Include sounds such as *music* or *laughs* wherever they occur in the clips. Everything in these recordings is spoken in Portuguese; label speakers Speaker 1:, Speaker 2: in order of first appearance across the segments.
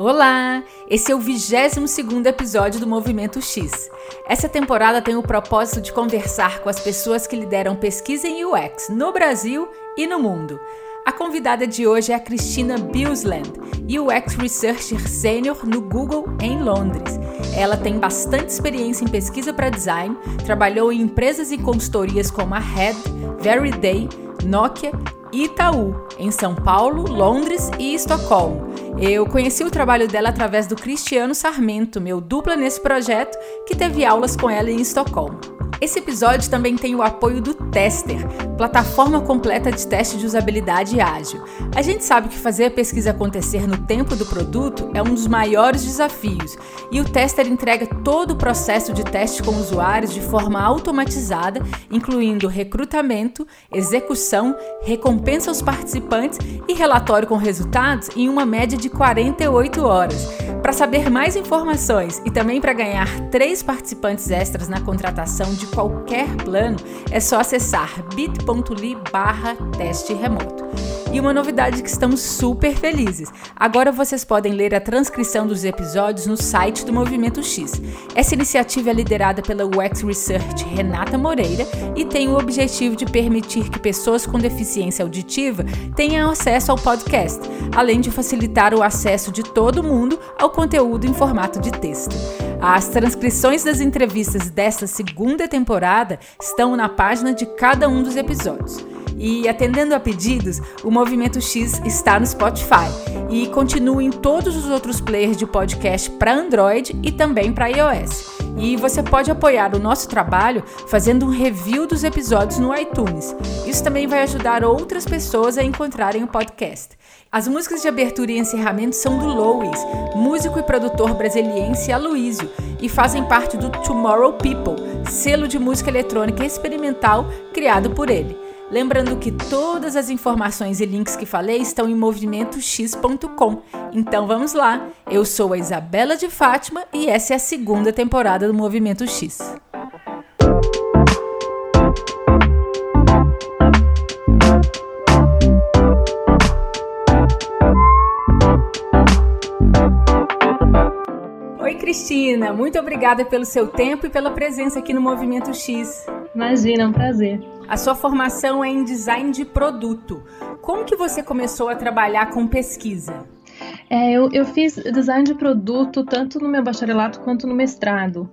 Speaker 1: Olá! Esse é o 22 episódio do Movimento X. Essa temporada tem o propósito de conversar com as pessoas que lideram pesquisa em UX no Brasil e no mundo. A convidada de hoje é a Cristina Bilsland, UX Researcher Senior no Google em Londres. Ela tem bastante experiência em pesquisa para design, trabalhou em empresas e consultorias como a Head, Day, Nokia e Itaú, em São Paulo, Londres e Estocolmo. Eu conheci o trabalho dela através do Cristiano Sarmento, meu dupla nesse projeto, que teve aulas com ela em Estocolmo. Esse episódio também tem o apoio do Tester, plataforma completa de teste de usabilidade ágil. A gente sabe que fazer a pesquisa acontecer no tempo do produto é um dos maiores desafios, e o Tester entrega todo o processo de teste com usuários de forma automatizada, incluindo recrutamento, execução, recompensa aos participantes e relatório com resultados em uma média de 48 horas. Para saber mais informações e também para ganhar três participantes extras na contratação de qualquer plano, é só acessar bit.ly barra teste remoto. E uma novidade que estamos super felizes. Agora vocês podem ler a transcrição dos episódios no site do Movimento X. Essa iniciativa é liderada pela UX Research Renata Moreira e tem o objetivo de permitir que pessoas com deficiência auditiva tenham acesso ao podcast, além de facilitar o acesso de todo mundo ao conteúdo em formato de texto. As transcrições das entrevistas desta segunda temporada estão na página de cada um dos episódios. E atendendo a pedidos, o Movimento X está no Spotify e continua em todos os outros players de podcast para Android e também para iOS. E você pode apoiar o nosso trabalho fazendo um review dos episódios no iTunes. Isso também vai ajudar outras pessoas a encontrarem o podcast. As músicas de abertura e encerramento são do Louis, músico e produtor brasiliense Aloysio, e fazem parte do Tomorrow People, selo de música eletrônica experimental criado por ele. Lembrando que todas as informações e links que falei estão em movimentox.com. Então vamos lá. Eu sou a Isabela de Fátima e essa é a segunda temporada do Movimento X. Oi, Cristina. Muito obrigada pelo seu tempo e pela presença aqui no Movimento X.
Speaker 2: Imagina, é um prazer.
Speaker 1: A sua formação é em design de produto. Como que você começou a trabalhar com pesquisa?
Speaker 2: É, eu, eu fiz design de produto tanto no meu bacharelato quanto no mestrado.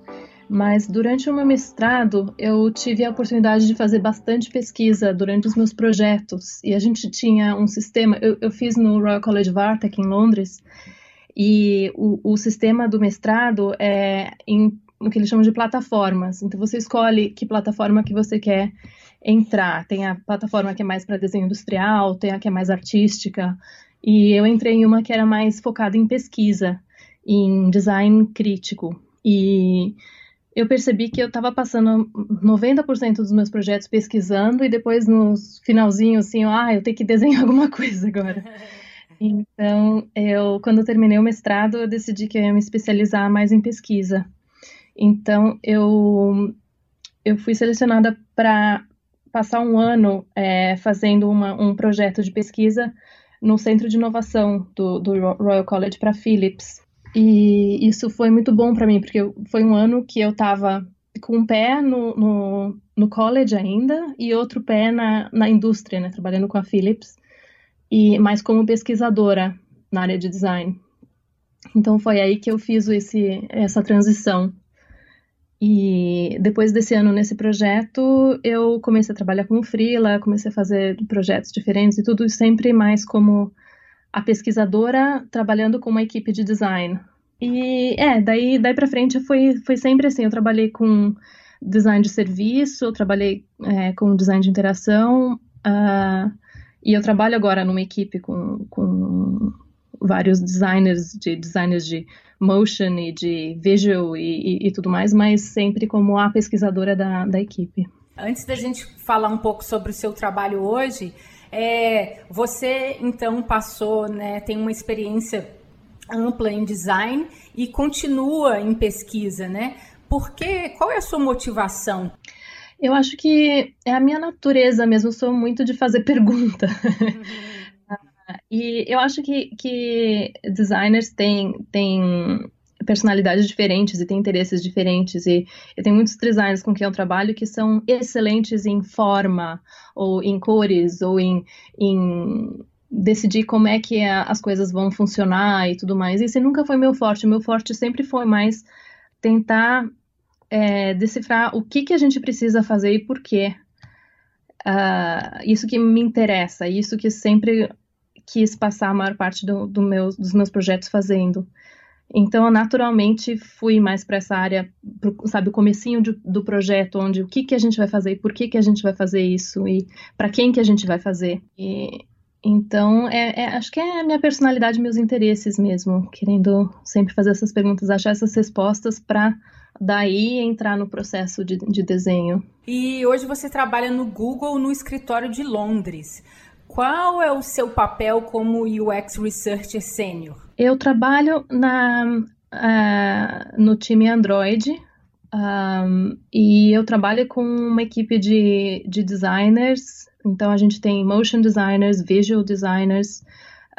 Speaker 2: Mas durante o meu mestrado, eu tive a oportunidade de fazer bastante pesquisa durante os meus projetos. E a gente tinha um sistema, eu, eu fiz no Royal College of Art aqui em Londres, e o, o sistema do mestrado é em no que eles chamam de plataformas. Então você escolhe que plataforma que você quer entrar. Tem a plataforma que é mais para desenho industrial, tem a que é mais artística. E eu entrei em uma que era mais focada em pesquisa, em design crítico. E eu percebi que eu estava passando 90% dos meus projetos pesquisando e depois no finalzinho assim, ah, eu tenho que desenhar *laughs* alguma coisa agora. Então, eu quando eu terminei o mestrado, eu decidi que eu ia me especializar mais em pesquisa. Então, eu eu fui selecionada para passar um ano é, fazendo uma, um projeto de pesquisa no Centro de Inovação do, do Royal College para Philips. E isso foi muito bom para mim, porque foi um ano que eu estava com um pé no, no, no, college ainda e outro pé na, na indústria, né, trabalhando com a Philips, e mais como pesquisadora na área de design. Então foi aí que eu fiz esse, essa transição e depois desse ano nesse projeto, eu comecei a trabalhar com freela, comecei a fazer projetos diferentes e tudo sempre mais como a pesquisadora trabalhando com uma equipe de design. E é, daí, daí para frente foi, foi sempre assim, eu trabalhei com design de serviço, eu trabalhei é, com design de interação, uh, e eu trabalho agora numa equipe com, com vários designers de designers de motion e de visual e, e, e, tudo mais, mas sempre como a pesquisadora da, da equipe.
Speaker 1: Antes da gente falar um pouco sobre o seu trabalho hoje, é, você então passou, né, tem uma experiência ampla em design e continua em pesquisa, né? Porque qual é a sua motivação?
Speaker 2: Eu acho que é a minha natureza mesmo, eu sou muito de fazer *laughs* pergunta. Uhum. E eu acho que, que designers têm, têm personalidades diferentes e têm interesses diferentes. E eu tenho muitos designers com quem eu trabalho que são excelentes em forma, ou em cores, ou em, em decidir como é que as coisas vão funcionar e tudo mais. Isso nunca foi meu forte. Meu forte sempre foi mais tentar é, decifrar o que, que a gente precisa fazer e por quê. Uh, isso que me interessa, isso que sempre quis passar a maior parte do, do dos meus projetos fazendo. Então, eu naturalmente fui mais para essa área, pro, sabe, o comecinho de, do projeto, onde o que, que a gente vai fazer, por que, que a gente vai fazer isso e para quem que a gente vai fazer. E, então, é, é, acho que é a minha personalidade, meus interesses mesmo, querendo sempre fazer essas perguntas, achar essas respostas para daí entrar no processo de, de desenho.
Speaker 1: E hoje você trabalha no Google, no escritório de Londres. Qual é o seu papel como UX Researcher Sênior?
Speaker 2: Eu trabalho na, uh, no time Android um, e eu trabalho com uma equipe de, de designers. Então a gente tem motion designers, visual designers,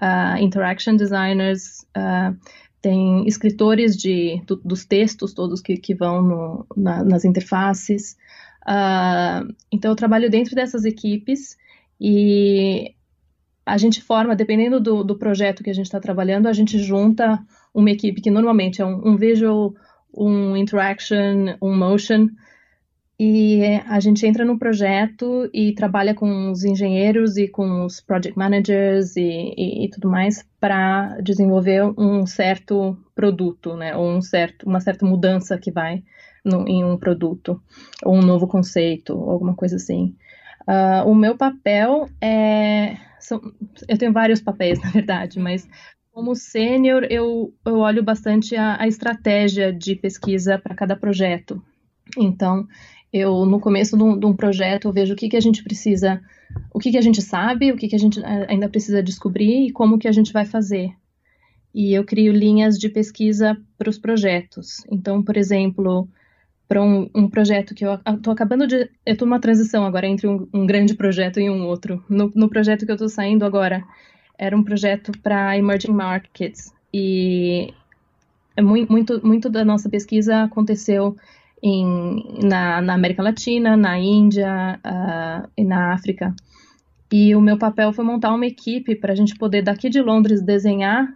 Speaker 2: uh, interaction designers, uh, tem escritores de, do, dos textos todos que, que vão no, na, nas interfaces. então eu trabalho dentro dessas equipes e a gente forma, dependendo do, do projeto que a gente está trabalhando, a gente junta uma equipe que normalmente é um, um visual, um interaction, um motion, e a gente entra no projeto e trabalha com os engenheiros e com os project managers e, e, e tudo mais para desenvolver um certo produto, né? Ou um certo, uma certa mudança que vai no, em um produto, ou um novo conceito, alguma coisa assim. Uh, o meu papel é. São, eu tenho vários papéis, *laughs* na verdade, mas como sênior, eu, eu olho bastante a, a estratégia de pesquisa para cada projeto. Então, eu, no começo de um, de um, projeto, vejo o que, que a gente precisa, o que, que a gente sabe, o que, que a gente ainda precisa descobrir e como que a gente vai fazer. E eu crio linhas de pesquisa para os projetos. Então, por exemplo, para um, um, projeto que eu estou acabando de. Eu estou numa transição agora entre um, um, grande projeto e um outro. No, no projeto que eu estou saindo agora, era um projeto para emerging markets. E é muito, muito, muito da nossa pesquisa aconteceu em, na, na América Latina, na Índia uh, e na África. E o meu papel foi montar uma equipe para a gente poder, daqui de Londres, desenhar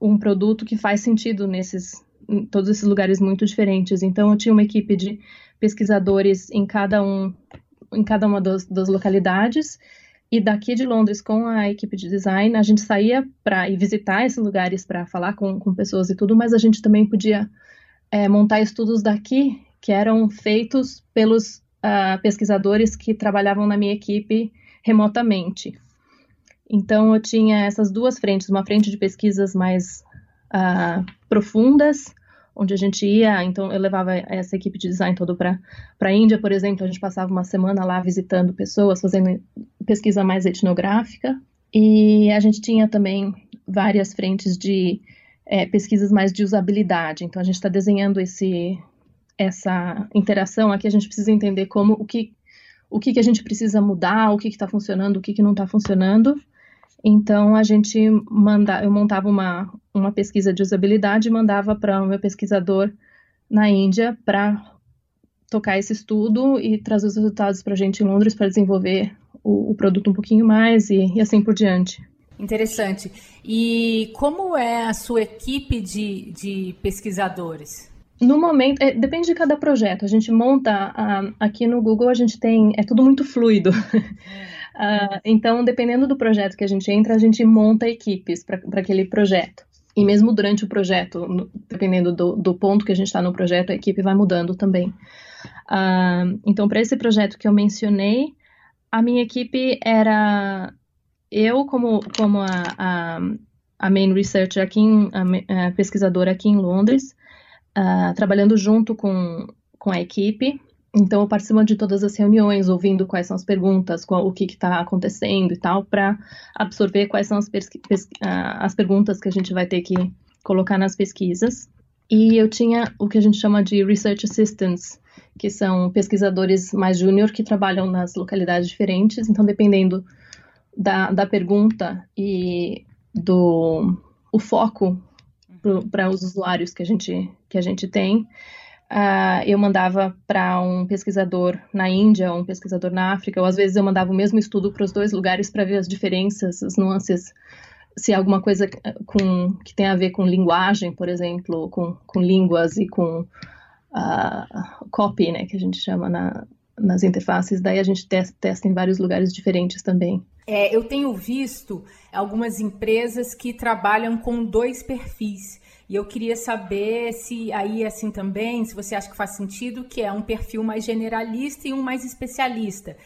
Speaker 2: um produto que faz sentido nesses, em todos esses lugares muito diferentes. Então, eu tinha uma equipe de pesquisadores em cada um, em cada uma das, localidades. E daqui de Londres, com a equipe de design, a gente saía para ir visitar esses lugares para falar com, com pessoas e tudo, mas a gente também podia é, montar estudos daqui que eram feitos pelos uh, pesquisadores que trabalhavam na minha equipe remotamente. Então, eu tinha essas duas frentes, uma frente de pesquisas mais uh, profundas, onde a gente ia, então eu levava essa equipe de design todo para a Índia, por exemplo, a gente passava uma semana lá visitando pessoas, fazendo pesquisa mais etnográfica, e a gente tinha também várias frentes de é, pesquisas mais de usabilidade, então a gente está desenhando esse, essa interação aqui, a gente precisa entender como, o que, o que, que a gente precisa mudar, o que está funcionando, o que, que não está funcionando, então a gente manda, eu montava uma, uma pesquisa de usabilidade e mandava para o meu pesquisador na Índia para tocar esse estudo e trazer os resultados para a gente em Londres para desenvolver o, o, produto um pouquinho mais e, e assim por diante.
Speaker 1: Interessante. E como é a sua equipe de, de pesquisadores?
Speaker 2: No momento, é, depende de cada projeto. A gente monta, aqui no Google a gente tem, é tudo muito fluido. *laughs* Uh, então, dependendo do projeto que a gente entra, a gente monta equipes para aquele projeto. E mesmo durante o projeto, dependendo do, do, ponto que a gente está no projeto, a equipe vai mudando também. Uh, então, para esse projeto que eu mencionei, a minha equipe era eu como, como a, a, a main researcher aqui, em, a, a pesquisadora aqui em Londres, uh, trabalhando junto com, com a equipe, então, eu participo de todas as reuniões, ouvindo quais são as perguntas, qual, o que está acontecendo e tal, para absorver quais são as, as perguntas que a gente vai ter que colocar nas pesquisas. E eu tinha o que a gente chama de Research Assistants, que são pesquisadores mais júnior que trabalham nas localidades diferentes. Então, dependendo da, da pergunta e do o foco para os usuários que a gente, que a gente tem, uh, eu mandava para um pesquisador na Índia, um pesquisador na África, ou às vezes eu mandava o mesmo estudo para os dois lugares para ver as diferenças, as nuances, se alguma coisa com, que tem a ver com linguagem, por exemplo, com, com línguas e com uh, copy, né, que a gente chama na, nas interfaces, daí a gente testa, testa em vários lugares diferentes também.
Speaker 1: É, eu tenho visto algumas empresas que trabalham com dois perfis. E eu queria saber se aí é assim também, se você acha que faz sentido, que é um perfil mais generalista e um mais especialista.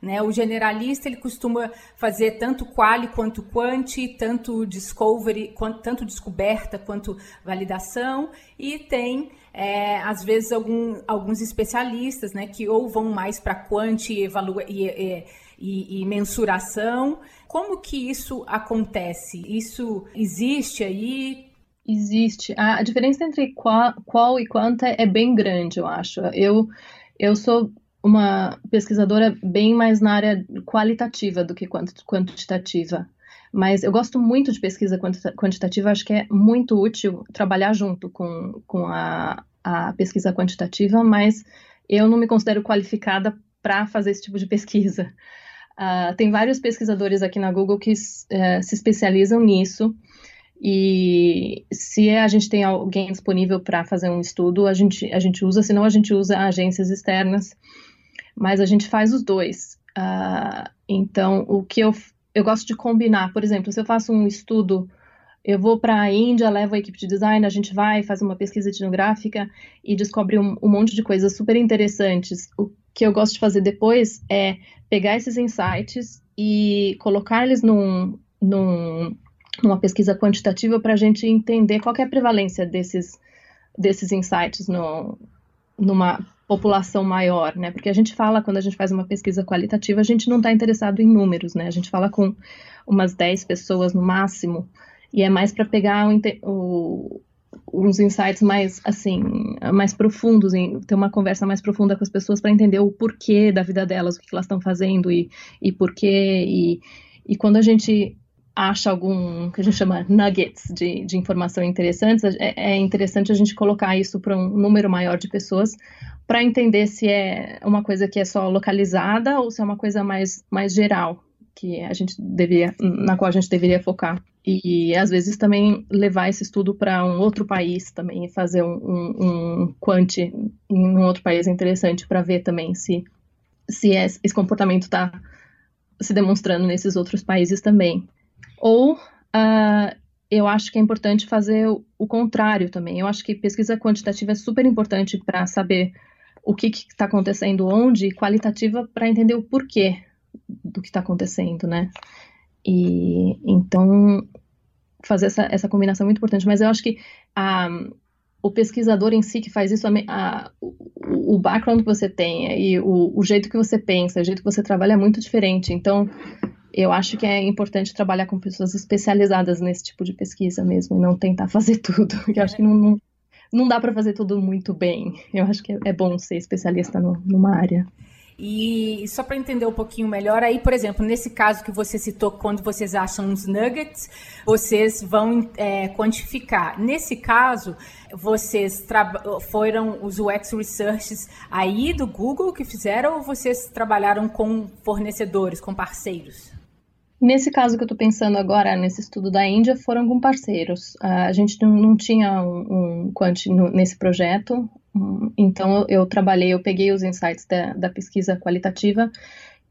Speaker 1: Né? O generalista ele costuma fazer tanto quali quanto quanti, tanto discovery, quanto, tanto descoberta quanto validação, e tem é, às vezes algum, alguns especialistas né, que ou vão mais para quanti e, e, e, e, mensuração. Como que isso acontece? Isso existe aí?
Speaker 2: Existe. A, diferença entre qual, qual e quanta é bem grande, eu acho. Eu, eu sou uma pesquisadora bem mais na área qualitativa do que quantitativa. Mas eu gosto muito de pesquisa quantitativa, acho que é muito útil trabalhar junto com, com a, a pesquisa quantitativa, mas eu não me considero qualificada para fazer esse tipo de pesquisa. Uh, tem vários pesquisadores aqui na Google que uh, se especializam nisso, e se a gente tem alguém disponível para fazer um estudo, a gente, a gente usa, senão a gente usa agências externas mas a gente faz os dois. Uh, então, o que eu, eu gosto de combinar, por exemplo, se eu faço um estudo, eu vou para a Índia, levo a equipe de design, a gente vai, faz uma pesquisa etnográfica e descobre um, um monte de coisas super interessantes. O que eu gosto de fazer depois é pegar esses insights e colocar eles num, num, numa pesquisa quantitativa para a gente entender qual é a prevalência desses, desses insights no, numa população maior, né? Porque a gente fala, quando a gente faz uma pesquisa qualitativa, a gente não está interessado em números, né? A gente fala com umas 10 pessoas no máximo, e é mais para pegar o, o, uns insights mais, assim, mais profundos, em, ter uma conversa mais profunda com as pessoas para entender o porquê da vida delas, o que elas estão fazendo e, e porquê. E, e quando a gente acha algum que a gente chama nuggets de, de informação interessantes, é, é interessante a gente colocar isso para um número maior de pessoas para entender se é uma coisa que é só localizada ou se é uma coisa mais, mais geral que a gente deveria, na qual a gente deveria focar. E às vezes também levar esse estudo para um outro país também e fazer um, um, um quant em um outro país interessante para ver também se, se esse comportamento está se demonstrando nesses outros países também. Ou uh, eu acho que é importante fazer o, o contrário também. Eu acho que pesquisa quantitativa é super importante para saber o que está acontecendo onde, qualitativa para entender o porquê do que está acontecendo, né? E então fazer essa, essa combinação é muito importante. Mas eu acho que a, o pesquisador em si que faz isso, a, a, o, o background que você tem e o, o jeito que você pensa, o jeito que você trabalha é muito diferente. Então eu acho que é importante trabalhar com pessoas especializadas nesse tipo de pesquisa mesmo e não tentar *laughs* fazer tudo. Eu acho que não, não, não dá para fazer tudo muito bem. Eu acho que é bom ser especialista no, numa área.
Speaker 1: E só para entender um pouquinho melhor, aí, por exemplo, nesse caso que você citou, quando vocês acham os nuggets, vocês vão é, quantificar. Nesse caso, vocês foram os UX Researches aí do Google que fizeram ou vocês trabalharam com fornecedores, com parceiros?
Speaker 2: Nesse caso que eu estou pensando agora, nesse estudo da Índia, foram com parceiros. a gente não, não tinha um, um quant nesse projeto, um, então eu, trabalhei, eu peguei os insights da, da pesquisa qualitativa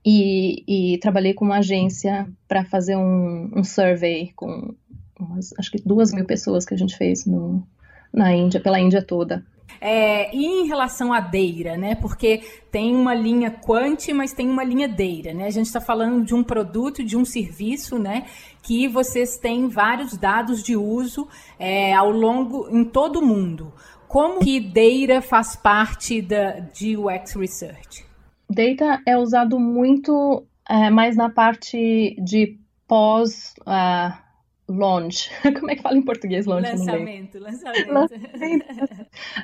Speaker 2: e, e, trabalhei com uma agência para fazer um, um, survey com umas, acho que duas mil pessoas que a gente fez no, na Índia, pela Índia toda.
Speaker 1: É, e em relação à Deira, né? Porque tem uma linha Quant, mas tem uma linha Deira, né? A gente está falando de um produto, de um serviço, né? Que vocês têm vários dados de uso é, ao longo, em todo o mundo. Como que Deira faz parte da, de UX Research?
Speaker 2: Data é usado muito é, mais na parte de pós... Uh, launch. *laughs* Como é que fala em português launch?
Speaker 1: Lançamento, lançamento.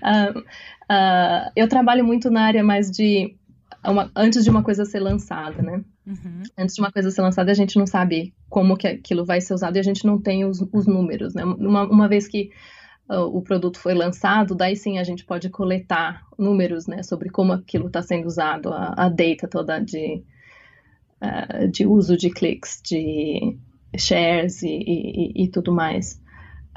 Speaker 2: uh, *laughs* uh, eu trabalho muito na área mais de uma, antes de uma coisa ser lançada, né? Uhum. Antes de uma coisa ser lançada, a gente não sabe como que aquilo vai ser usado e a gente não tem os, os números, né? Uma, uma vez que uh, o produto foi lançado, daí sim a gente pode coletar números, né? Sobre como aquilo está sendo usado, a, a, data toda de, uh, de uso de cliques, de shares e, e, e tudo mais.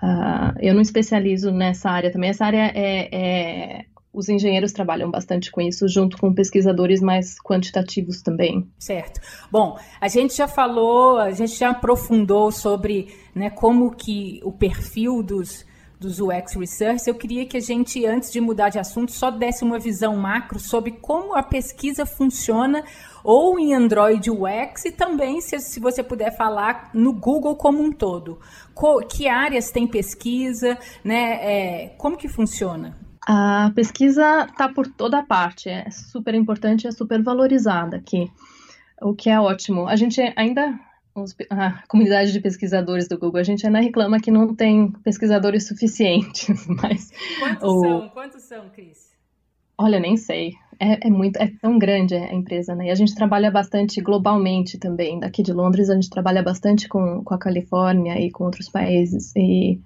Speaker 2: Uh, eu não especializo nessa área também. Essa área é, é, os engenheiros trabalham bastante com isso, junto com pesquisadores mais quantitativos também.
Speaker 1: Certo. Bom, a gente já falou, a gente já aprofundou sobre né, como que o perfil dos, dos UX Research. Eu queria que a gente, antes de mudar de assunto, só desse uma visão macro sobre como a pesquisa funciona ou em Android UX e também, se, se você puder falar, no Google como um todo. Co que áreas tem pesquisa, né? É, como que funciona?
Speaker 2: A pesquisa está por toda parte, é super importante, é super valorizada aqui, o que é ótimo. A gente ainda, a comunidade de pesquisadores do Google, a gente ainda reclama que não tem pesquisadores suficientes, *laughs* mas...
Speaker 1: Quantos o... são? Quantos são, Cris?
Speaker 2: Olha, nem sei. É, é, muito, é tão grande a empresa, né? E a gente trabalha bastante globalmente também. Daqui de Londres, a gente trabalha bastante com, com a Califórnia e com outros países. E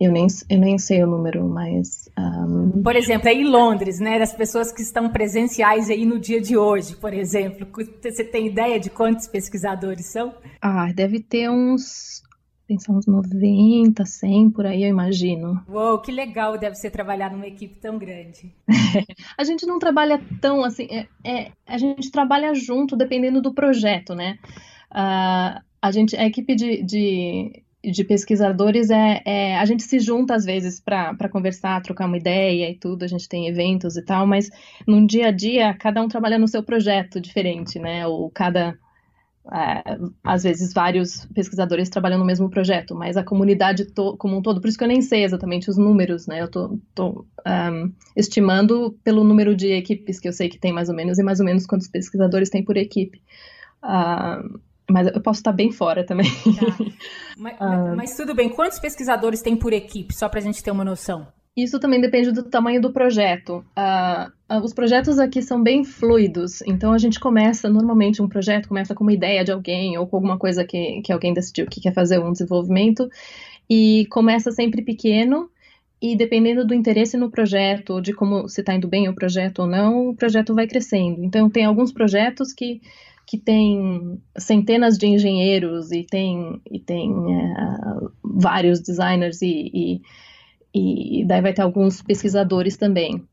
Speaker 2: eu nem, eu nem sei o número, mas. Um...
Speaker 1: Por exemplo, aí em Londres, né? Das pessoas que estão presenciais aí no dia de hoje, por exemplo. Você tem ideia de quantos pesquisadores são?
Speaker 2: Ah, deve ter uns. Pensar uns 90, 100 por aí, eu imagino.
Speaker 1: Uou, que legal deve ser trabalhar numa equipe tão grande. *laughs*
Speaker 2: a gente não trabalha tão assim. É, é, a gente trabalha junto dependendo do projeto, né? Uh, a gente, a equipe de, de de pesquisadores é, é, a gente se junta às vezes para conversar, trocar uma ideia e tudo, a gente tem eventos e tal, mas no dia a dia cada um trabalha no seu projeto diferente, né? Ou cada é, às vezes vários pesquisadores trabalham no mesmo projeto, mas a comunidade como um todo, por isso que eu nem sei exatamente os números, né? Eu tô, tô um, estimando pelo número de equipes que eu sei que tem mais ou menos e mais ou menos quantos pesquisadores tem por equipe. Uh, mas eu posso estar bem fora também. Tá.
Speaker 1: Mas, *laughs* uh, mas, tudo bem. Quantos pesquisadores tem por equipe, só para a gente ter uma noção?
Speaker 2: Isso também depende do tamanho do projeto. Uh, os projetos aqui são bem fluidos, então a gente começa, normalmente um projeto começa com uma ideia de alguém ou com alguma coisa que, que alguém decidiu que quer fazer um desenvolvimento e começa sempre pequeno e dependendo do interesse no projeto, de como se está indo bem o projeto ou não, o projeto vai crescendo. Então tem alguns projetos que que tem centenas de engenheiros e tem, e tem é, vários designers e, e, e, daí vai ter alguns pesquisadores também.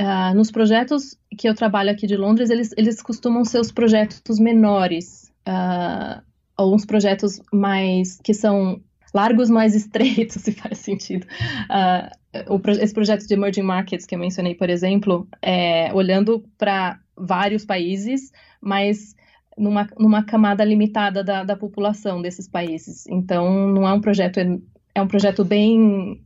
Speaker 2: Uh, nos projetos que eu trabalho aqui de Londres, eles, eles costumam ser os projetos menores, uh, alguns projetos mais que são largos mais *laughs* estreitos, se faz sentido. Uh, o, esse projeto de emerging markets que eu mencionei, por exemplo, é olhando para vários países, mas numa, numa camada limitada da, da população desses países. Então, não é um projeto, é um projeto bem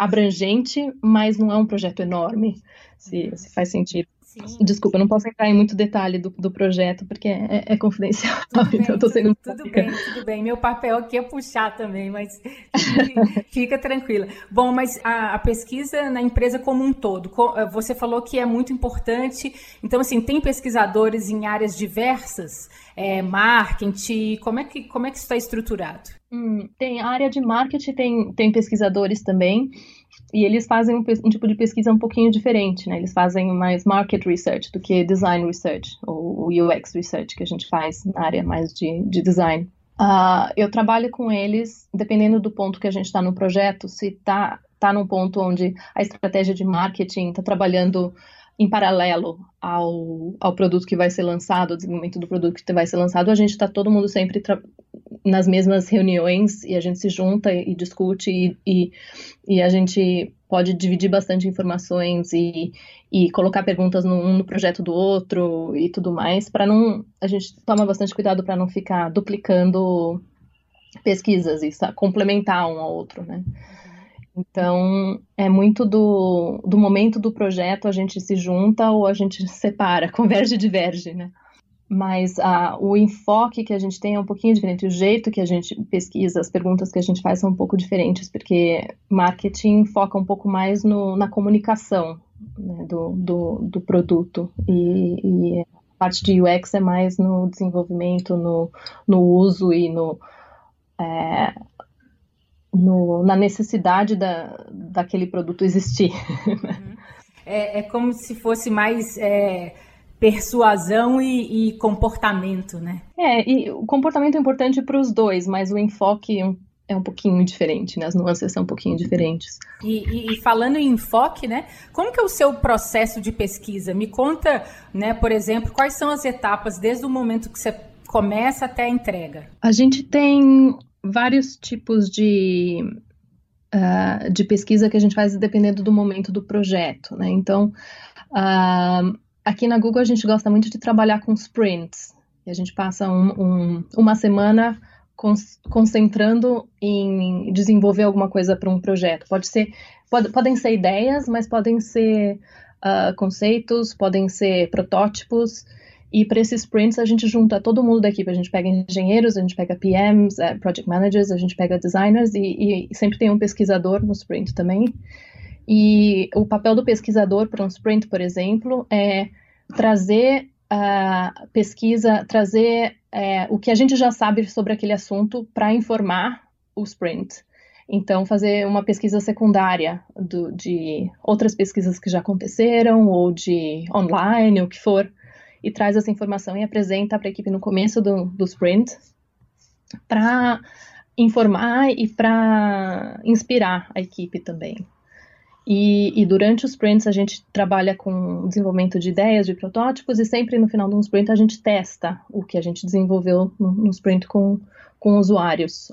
Speaker 2: abrangente, mas não é um projeto enorme, se, se faz sentido. Sim. Desculpa, não posso entrar em muito detalhe do, do projeto, porque é, é confidencial. *laughs*
Speaker 1: Tudo então, bem, sendo tudo, tudo bem, tudo bem. Meu papel aqui é puxar também, mas fica, *laughs* fica tranquila. Bom, mas a, a, pesquisa na empresa como um todo, eh, você falou que é muito importante. Então, assim, tem pesquisadores em áreas diversas, é, marketing, como é que, como é que isso está estruturado?
Speaker 2: Hum, tem a área de marketing, tem, tem pesquisadores também. E eles fazem um, um, tipo de pesquisa um pouquinho diferente, né? Eles fazem mais market research do que design research, ou UX research, que a gente faz na área mais de, de design. Uh, eu trabalho com eles, dependendo do ponto que a gente está no projeto, se está tá num ponto onde a estratégia de marketing está trabalhando em paralelo ao, ao produto que vai ser lançado, ao desenvolvimento do produto que vai ser lançado, a gente está todo mundo sempre nas mesmas reuniões e a gente se junta e, discute e, e, e, a gente pode dividir bastante informações e, e colocar perguntas no, um no projeto do outro e tudo mais, para não. A gente toma bastante cuidado para não ficar duplicando pesquisas e complementar um ao outro, né? Então, é muito do, do momento do projeto, a gente se junta ou a gente *laughs* separa, converge e diverge, né? Mas ah, o enfoque que a gente tem é um pouquinho diferente, o jeito que a gente pesquisa, as perguntas que a gente faz são um pouco diferentes, porque marketing foca um pouco mais no, na comunicação, né, do, do, do, produto. E, e, a parte de UX é mais no desenvolvimento, no, no uso e no, é, no, na necessidade da, daquele produto existir.
Speaker 1: Uhum. É, é, como se fosse mais é, persuasão e, e, comportamento, né?
Speaker 2: É, e o comportamento é importante para os dois, mas o enfoque é um pouquinho diferente, né? As nuances são um pouquinho diferentes.
Speaker 1: E, e, e, falando em enfoque, né? Como que é o seu processo de pesquisa? Me conta, né? Por exemplo, quais são as etapas desde o momento que você começa até a entrega?
Speaker 2: A gente tem vários tipos de, uh, de pesquisa que a gente faz dependendo do momento do projeto, né? Então, uh, aqui na Google a gente gosta muito de trabalhar com sprints. E a gente passa um, um, uma semana concentrando em desenvolver alguma coisa para um projeto. Pode ser, pode, podem ser ideias, mas podem ser uh, conceitos, podem ser protótipos. E para esses sprints a gente junta todo mundo da equipe, a gente pega engenheiros, a gente pega PMs, uh, eh, project managers, a gente pega designers e, e, sempre tem um pesquisador no sprint também. E o papel do pesquisador para um sprint, por exemplo, é trazer a pesquisa, trazer é, o que a gente já sabe sobre aquele assunto para informar o sprint. Então, fazer uma pesquisa secundária do, de outras pesquisas que já aconteceram ou de online, o que for, e traz essa informação e apresenta para a equipe no começo do, do sprint para informar e para inspirar a equipe também. E, e, durante os sprints a gente trabalha com desenvolvimento de ideias, de protótipos, e sempre no final de um sprint a gente testa o que a gente desenvolveu no, sprint com, com usuários.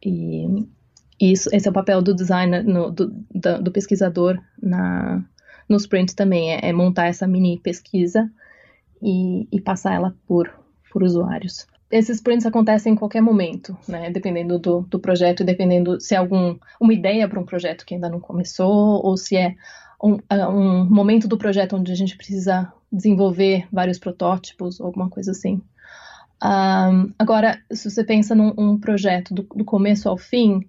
Speaker 2: E, isso, esse é o papel do designer, no, do, do, do, pesquisador na, no sprint também, é, é montar essa mini pesquisa e, e passar ela por, por usuários. Esses sprints acontecem em qualquer momento, né? Dependendo do, do projeto, dependendo se é algum, uma ideia para um projeto que ainda não começou, ou se é um, é um, momento do projeto onde a gente precisa desenvolver vários protótipos, alguma coisa assim. Um, agora, se você pensa num um projeto do, do, começo ao fim,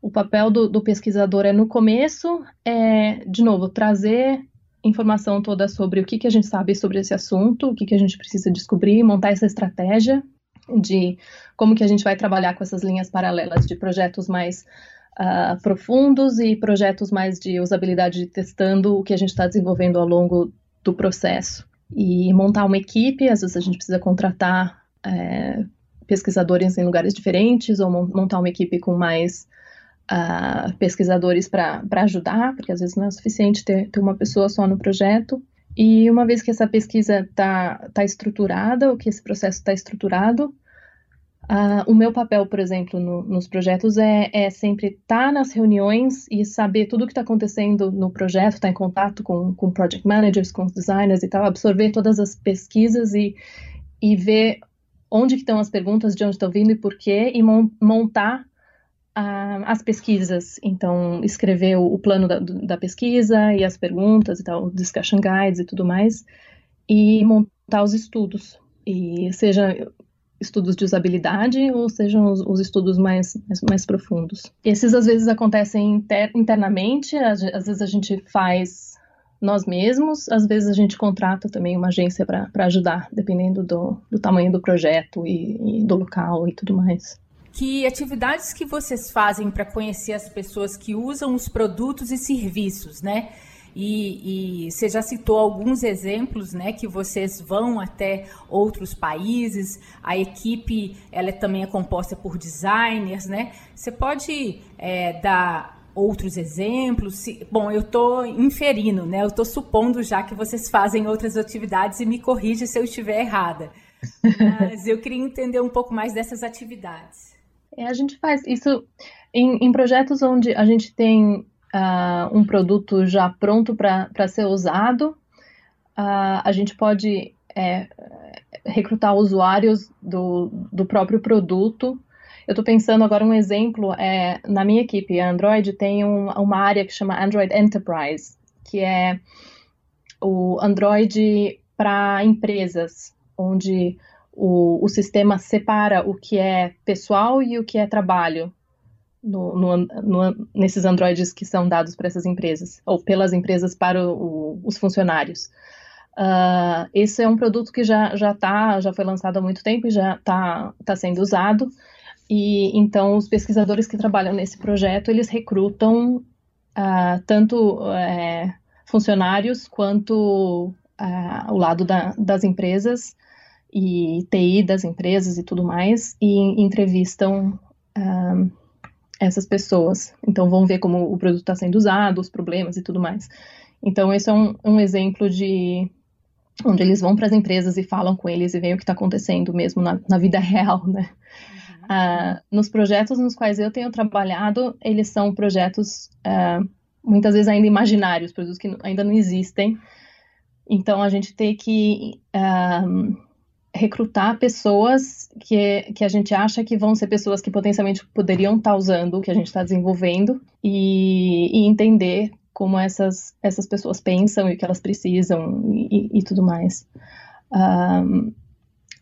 Speaker 2: o papel do, do pesquisador é no começo, é, de novo, trazer informação toda sobre o que, que a gente sabe sobre esse assunto, o que, que a gente precisa descobrir, montar essa estratégia de como que a gente vai trabalhar com essas linhas paralelas de projetos mais uh, profundos e projetos mais de usabilidade de testando o que a gente está desenvolvendo ao longo do processo. E montar uma equipe, às vezes a gente precisa contratar é, pesquisadores em lugares diferentes ou montar uma equipe com mais uh, pesquisadores para ajudar, porque às vezes não é suficiente ter, ter uma pessoa só no projeto. E uma vez que essa pesquisa está tá estruturada, ou que esse processo está estruturado, uh, o meu papel, por exemplo, no, nos projetos é, é sempre estar tá nas reuniões e saber tudo o que está acontecendo no projeto, estar tá em contato com, com project managers, com os designers e tal, absorver todas as pesquisas e, e ver onde estão as perguntas, de onde estão vindo e por quê, e montar uh, as pesquisas. Então, escrever o, o plano da, da, pesquisa e as perguntas e tal, discussion guides e tudo mais, e montar os estudos. E seja estudos de usabilidade ou sejam os, os estudos mais, mais, mais, profundos. Esses às vezes acontecem inter, internamente, às, às, vezes a gente faz nós mesmos, às vezes a gente contrata também uma agência para ajudar, dependendo do, do, tamanho do projeto e, e do local e tudo mais
Speaker 1: que atividades que vocês fazem para conhecer as pessoas que usam os produtos e serviços, né? E, e, você já citou alguns exemplos, né, que vocês vão até outros países. A equipe, ela também é composta por designers, né? Você pode é, dar outros exemplos? Se, bom, eu estou inferindo, né? Eu estou supondo já que vocês fazem outras atividades e me corrija se eu estiver errada. Mas eu queria entender um pouco mais dessas atividades.
Speaker 2: É, a gente faz isso em, em projetos onde a gente tem uh, um produto já pronto para ser usado, uh, a gente pode é, recrutar usuários do, do próprio produto. Eu estou pensando agora um exemplo, é, na minha equipe, Android tem um, uma área que chama Android Enterprise, que é o Android para empresas, onde o, o sistema separa o que é pessoal e o que é trabalho. No, no, no, nesses Androids que são dados para essas empresas, ou pelas empresas para o, os funcionários. Uh, esse é um produto que já, já, tá, já foi lançado há muito tempo e já está tá sendo usado. E então os pesquisadores que trabalham nesse projeto eles recrutam uh, tanto uh, funcionários quanto uh, o lado da, das empresas e TI das empresas e tudo mais e entrevistam essas pessoas. Então vão ver como o produto está sendo usado, os problemas e tudo mais. Então esse é um, um exemplo de onde eles vão para as empresas e falam com eles e veem o que está acontecendo mesmo na, na, vida *laughs* real, né? Uhum. Uh, nos projetos nos quais eu tenho trabalhado, eles são projetos uh, muitas vezes ainda imaginários, produtos que ainda não existem. Então a gente tem que uh, recrutar pessoas que, que a gente acha que vão ser pessoas que potencialmente poderiam estar tá usando o que a gente está desenvolvendo e, e entender como essas, essas pessoas pensam e o que elas precisam e, e tudo mais.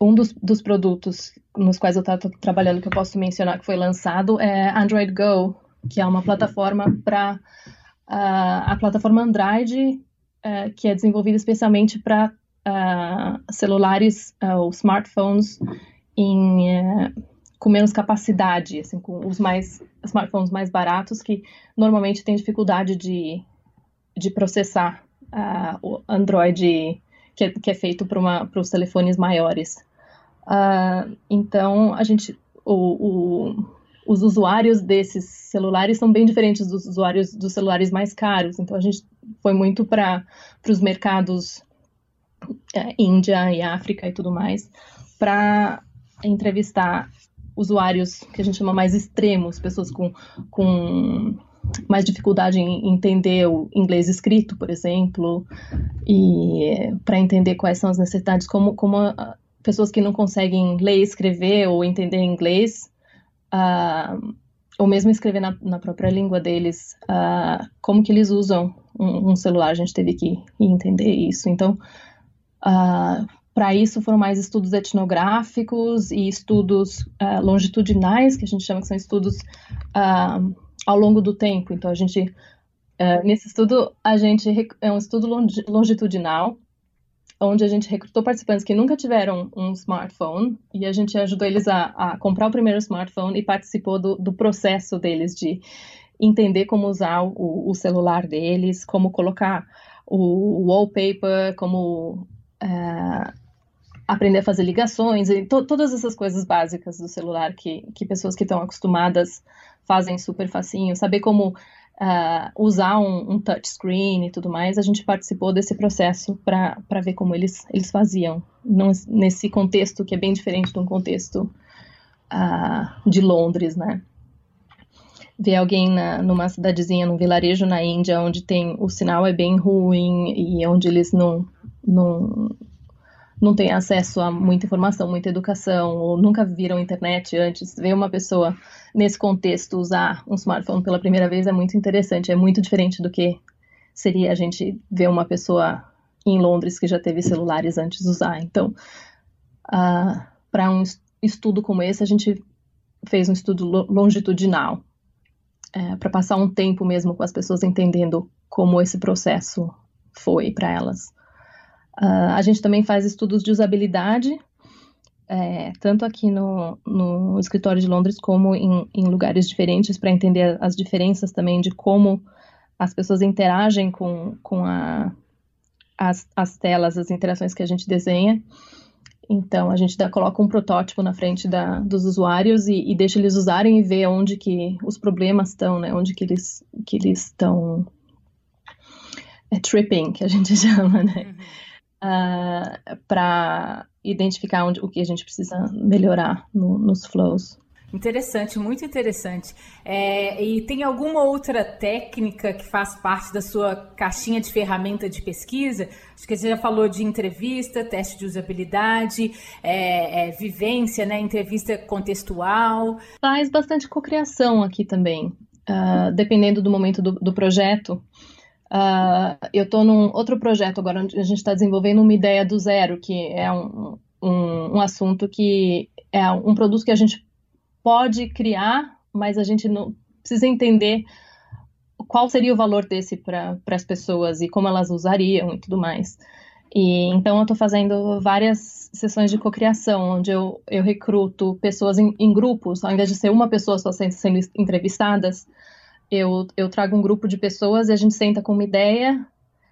Speaker 2: Um, dos, dos, produtos nos quais eu estava trabalhando que eu posso mencionar que foi lançado é Android Go, que é uma plataforma para uh, a plataforma Android uh, que é desenvolvida especialmente para uh, celulares ou smartphones em com menos capacidade, assim, com os mais smartphones mais baratos que normalmente têm dificuldade de, de processar uh, o Android que é, que é feito para os telefones maiores. Uh, então, a gente, o, o, os usuários desses celulares são bem diferentes dos usuários dos celulares mais caros. Então, a gente foi muito para os mercados uh, Índia e África e tudo mais para entrevistar usuários que a gente chama mais extremos, pessoas com, com mais dificuldade em entender o inglês escrito, por exemplo, e para entender quais são as necessidades, como, como a, pessoas que não conseguem ler, escrever ou entender inglês, uh, ou mesmo escrever na, na própria língua deles, uh, como que eles usam um, um, celular, a gente teve que entender isso. Então, uh, para isso foram mais estudos etnográficos e estudos uh, longitudinais, que a gente chama que são estudos uh, ao longo do tempo. Então a gente uh, nesse estudo a gente é um estudo longitudinal onde a gente recrutou participantes que nunca tiveram um smartphone e a gente ajudou eles a, a comprar o primeiro smartphone e participou do, do processo deles de entender como usar o, o celular deles, como colocar o wallpaper, como uh, aprender a fazer ligações e to todas essas coisas básicas do celular que, que pessoas que estão acostumadas fazem super facinho, saber como uh, usar um, um touchscreen e tudo mais, a gente participou desse processo para ver como eles, eles faziam, nesse contexto que é bem diferente de um contexto uh, de Londres, né? Ver alguém na, numa cidadezinha, num vilarejo na Índia, onde tem o sinal é bem ruim e onde eles não, não não têm acesso a muita informação, muita educação, ou nunca viram internet antes, ver uma pessoa nesse contexto usar um smartphone pela primeira vez é muito interessante, é muito diferente do que seria a gente ver uma pessoa em Londres que já teve celulares antes usar. Então, uh, para um estudo como esse, a gente fez um estudo longitudinal, é, para passar um tempo mesmo com as pessoas entendendo como esse processo foi para elas. Uh, a gente também faz estudos de usabilidade, é, tanto aqui no, no, escritório de Londres como em, em lugares diferentes, para entender as diferenças também de como as pessoas interagem com, com a, as, as telas, as interações que a gente desenha. Então, a gente dá, coloca um protótipo na frente da, dos usuários e, e, deixa eles usarem e ver onde que os problemas estão, né? Onde que eles que eles estão é tripping, que a gente *laughs* chama, né? Uhum uh, ah, para identificar onde, o que a gente precisa melhorar no, nos flows.
Speaker 1: Interessante, muito interessante. É, e tem alguma outra técnica que faz parte da sua caixinha de ferramenta de pesquisa? Acho que você já falou de entrevista, teste de usabilidade, é, é, vivência, né, entrevista contextual.
Speaker 2: Faz bastante cocriação aqui também, uh, dependendo do momento do, do projeto. Uh, eu estou num outro projeto agora, onde a gente está desenvolvendo uma ideia do zero, que é um, um, um, assunto que é um produto que a gente pode criar, mas a gente não, precisa entender qual seria o valor desse para as pessoas e como elas usariam e tudo mais. E então eu estou fazendo várias sessões de cocriação, onde eu, eu recruto pessoas em, em, grupos, ao invés de ser uma pessoa só sendo, sendo entrevistadas, eu, eu trago um grupo de pessoas e a gente senta com uma ideia,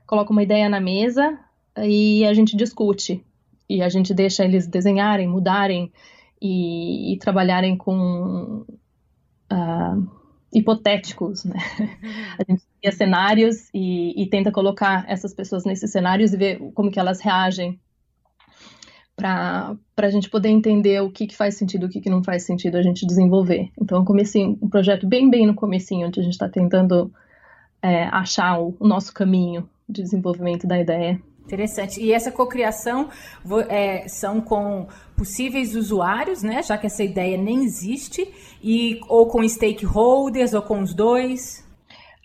Speaker 2: coloca uma ideia na mesa e a gente discute. E a gente deixa eles desenharem, mudarem e, e trabalharem com uh, hipotéticos, né? A gente cria cenários e, e, tenta colocar essas pessoas nesses cenários e ver como que elas reagem para a gente poder entender o que, que faz sentido, o que, que não faz sentido a gente desenvolver. Então, comecei um projeto bem, bem no comecinho, onde a gente está tentando é, achar o, o nosso caminho de desenvolvimento da ideia.
Speaker 1: Interessante. E essa cocriação é, são com possíveis usuários, né? Já que essa ideia nem existe, e ou com stakeholders, ou com os dois.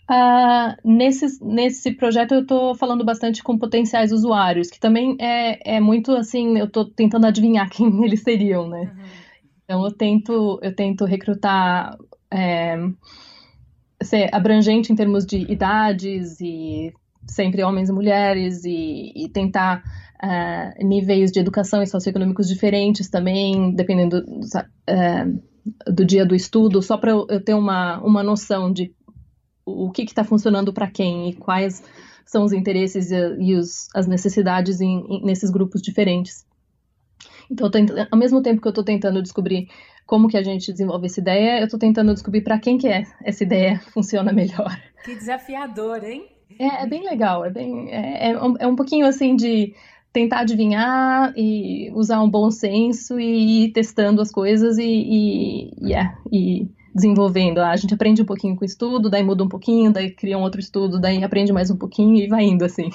Speaker 2: Uh, nesse, nesse projeto eu estou falando bastante com potenciais usuários, que também é, é muito assim, eu estou tentando adivinhar *laughs* quem eles seriam, né? Uhum. Então eu tento, eu tento recrutar é, ser abrangente em termos de idades e sempre homens e mulheres e, e tentar uh, níveis de educação e socioeconômicos diferentes também, dependendo do, uh, do dia do estudo, só para eu ter uma, uma noção de o que está funcionando para quem e quais são os interesses e, e os, as necessidades em, em, nesses grupos diferentes. Então, ao mesmo tempo que eu estou tentando descobrir como que a gente desenvolve essa ideia, eu estou tentando descobrir para quem que é essa ideia *laughs* funciona melhor.
Speaker 1: Que desafiador, hein?
Speaker 2: É, é bem legal, é, bem, é, é, um, é um pouquinho assim de tentar adivinhar e usar um bom senso e ir testando as coisas e, e, yeah, e desenvolvendo. A gente aprende um pouquinho com o estudo, daí muda um pouquinho, daí cria um outro estudo, daí aprende mais um pouquinho e vai indo assim.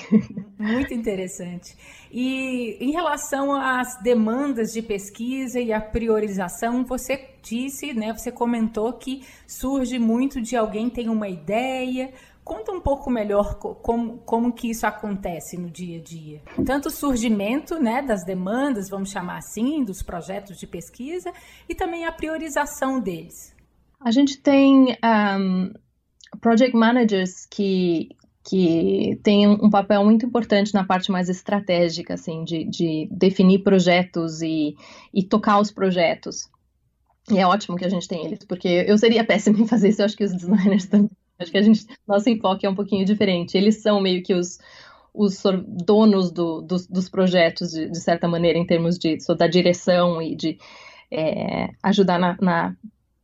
Speaker 1: Muito interessante. E em relação às demandas de pesquisa e a priorização, você disse, né, você comentou que surge muito de alguém tem uma ideia, Conta um pouco melhor como, como que isso acontece no dia a dia. Tanto o surgimento né, das demandas, vamos chamar assim, dos projetos de pesquisa, e também a priorização deles.
Speaker 2: A gente tem um, project managers que, que têm um papel muito importante na parte mais estratégica, assim, de, de definir projetos e, e tocar os projetos. E é ótimo que a gente tem eles, porque eu seria péssima em fazer isso, eu acho que os designers *laughs* também Acho que a gente, nosso enfoque é um pouquinho diferente. Eles são meio que os, os donos do, dos, dos, projetos, de, de, certa maneira, em termos de da direção e de é, ajudar na, na,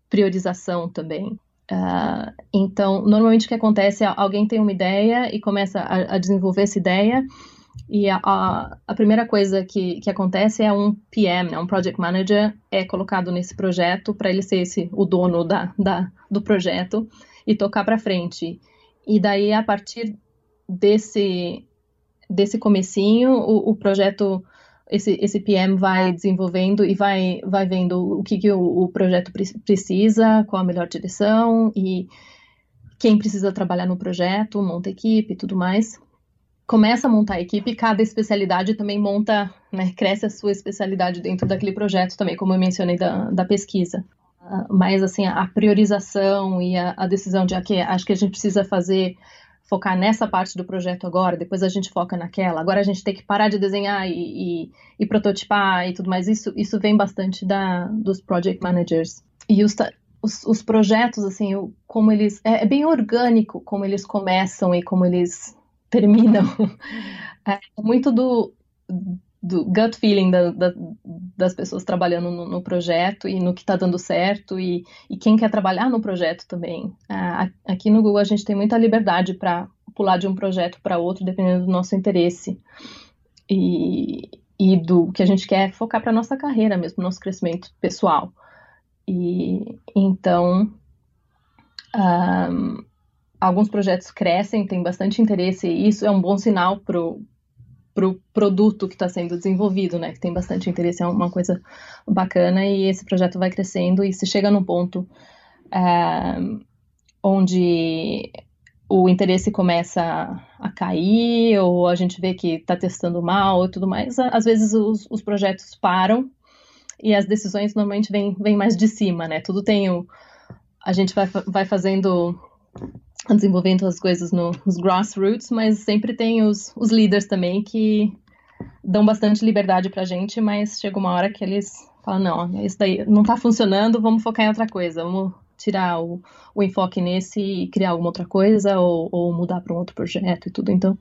Speaker 2: priorização também. Uh, então, normalmente o que acontece é alguém tem uma ideia e começa a, a desenvolver essa ideia, e a, a, a, primeira coisa que, que acontece é um PM, né, um Project Manager, é colocado nesse projeto para ele ser esse, o dono da, da, do projeto e tocar para frente. E daí, a partir desse, desse comecinho, o, o projeto, esse, esse PM vai desenvolvendo e vai, vai vendo o que, que o, o projeto precisa, qual a melhor direção e quem precisa trabalhar no projeto, monta equipe e tudo mais. Começa a montar a equipe, cada especialidade também monta, né, cresce a sua especialidade dentro daquele projeto também, como eu mencionei da, da pesquisa mas assim a priorização e a, a decisão de okay, acho que a gente precisa fazer focar nessa parte do projeto agora, depois a gente foca naquela. Agora a gente tem que parar de desenhar e, e, e prototipar e tudo mais. Isso, isso vem bastante da, dos project managers. E os, os, os projetos, assim, como eles. É, é, bem orgânico como eles começam e como eles terminam. *laughs* É muito do, do gut feeling da, da, das pessoas trabalhando no, no, projeto e no que está dando certo e, e, quem quer trabalhar no projeto também. Ah, aqui no Google a gente tem muita liberdade para pular de um projeto para outro dependendo do nosso interesse e, e do que a gente quer focar para nossa carreira mesmo, nosso crescimento pessoal. E então um, ah, alguns projetos crescem, tem bastante interesse e isso é um bom sinal para para o produto que está sendo desenvolvido, né? Que tem bastante interesse, é uma coisa bacana e esse projeto vai crescendo e se chega num ponto é, onde o interesse começa a cair ou a gente vê que está testando mal e tudo mais, às vezes os, os, projetos param e as decisões normalmente vêm, vêm mais de cima, né? Tudo tem o, a gente vai, vai fazendo, desenvolvendo as coisas no, nos grassroots, mas sempre tem os, os líderes também que dão bastante liberdade pra gente, mas chega uma hora que eles falam, não, isso daí não tá funcionando, vamos focar em outra coisa, vamos tirar o, o enfoque nesse e criar alguma outra coisa ou, ou mudar para um outro projeto e tudo. Então,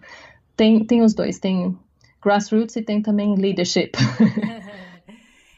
Speaker 2: tem, tem os dois, tem grassroots e tem também leadership. *laughs*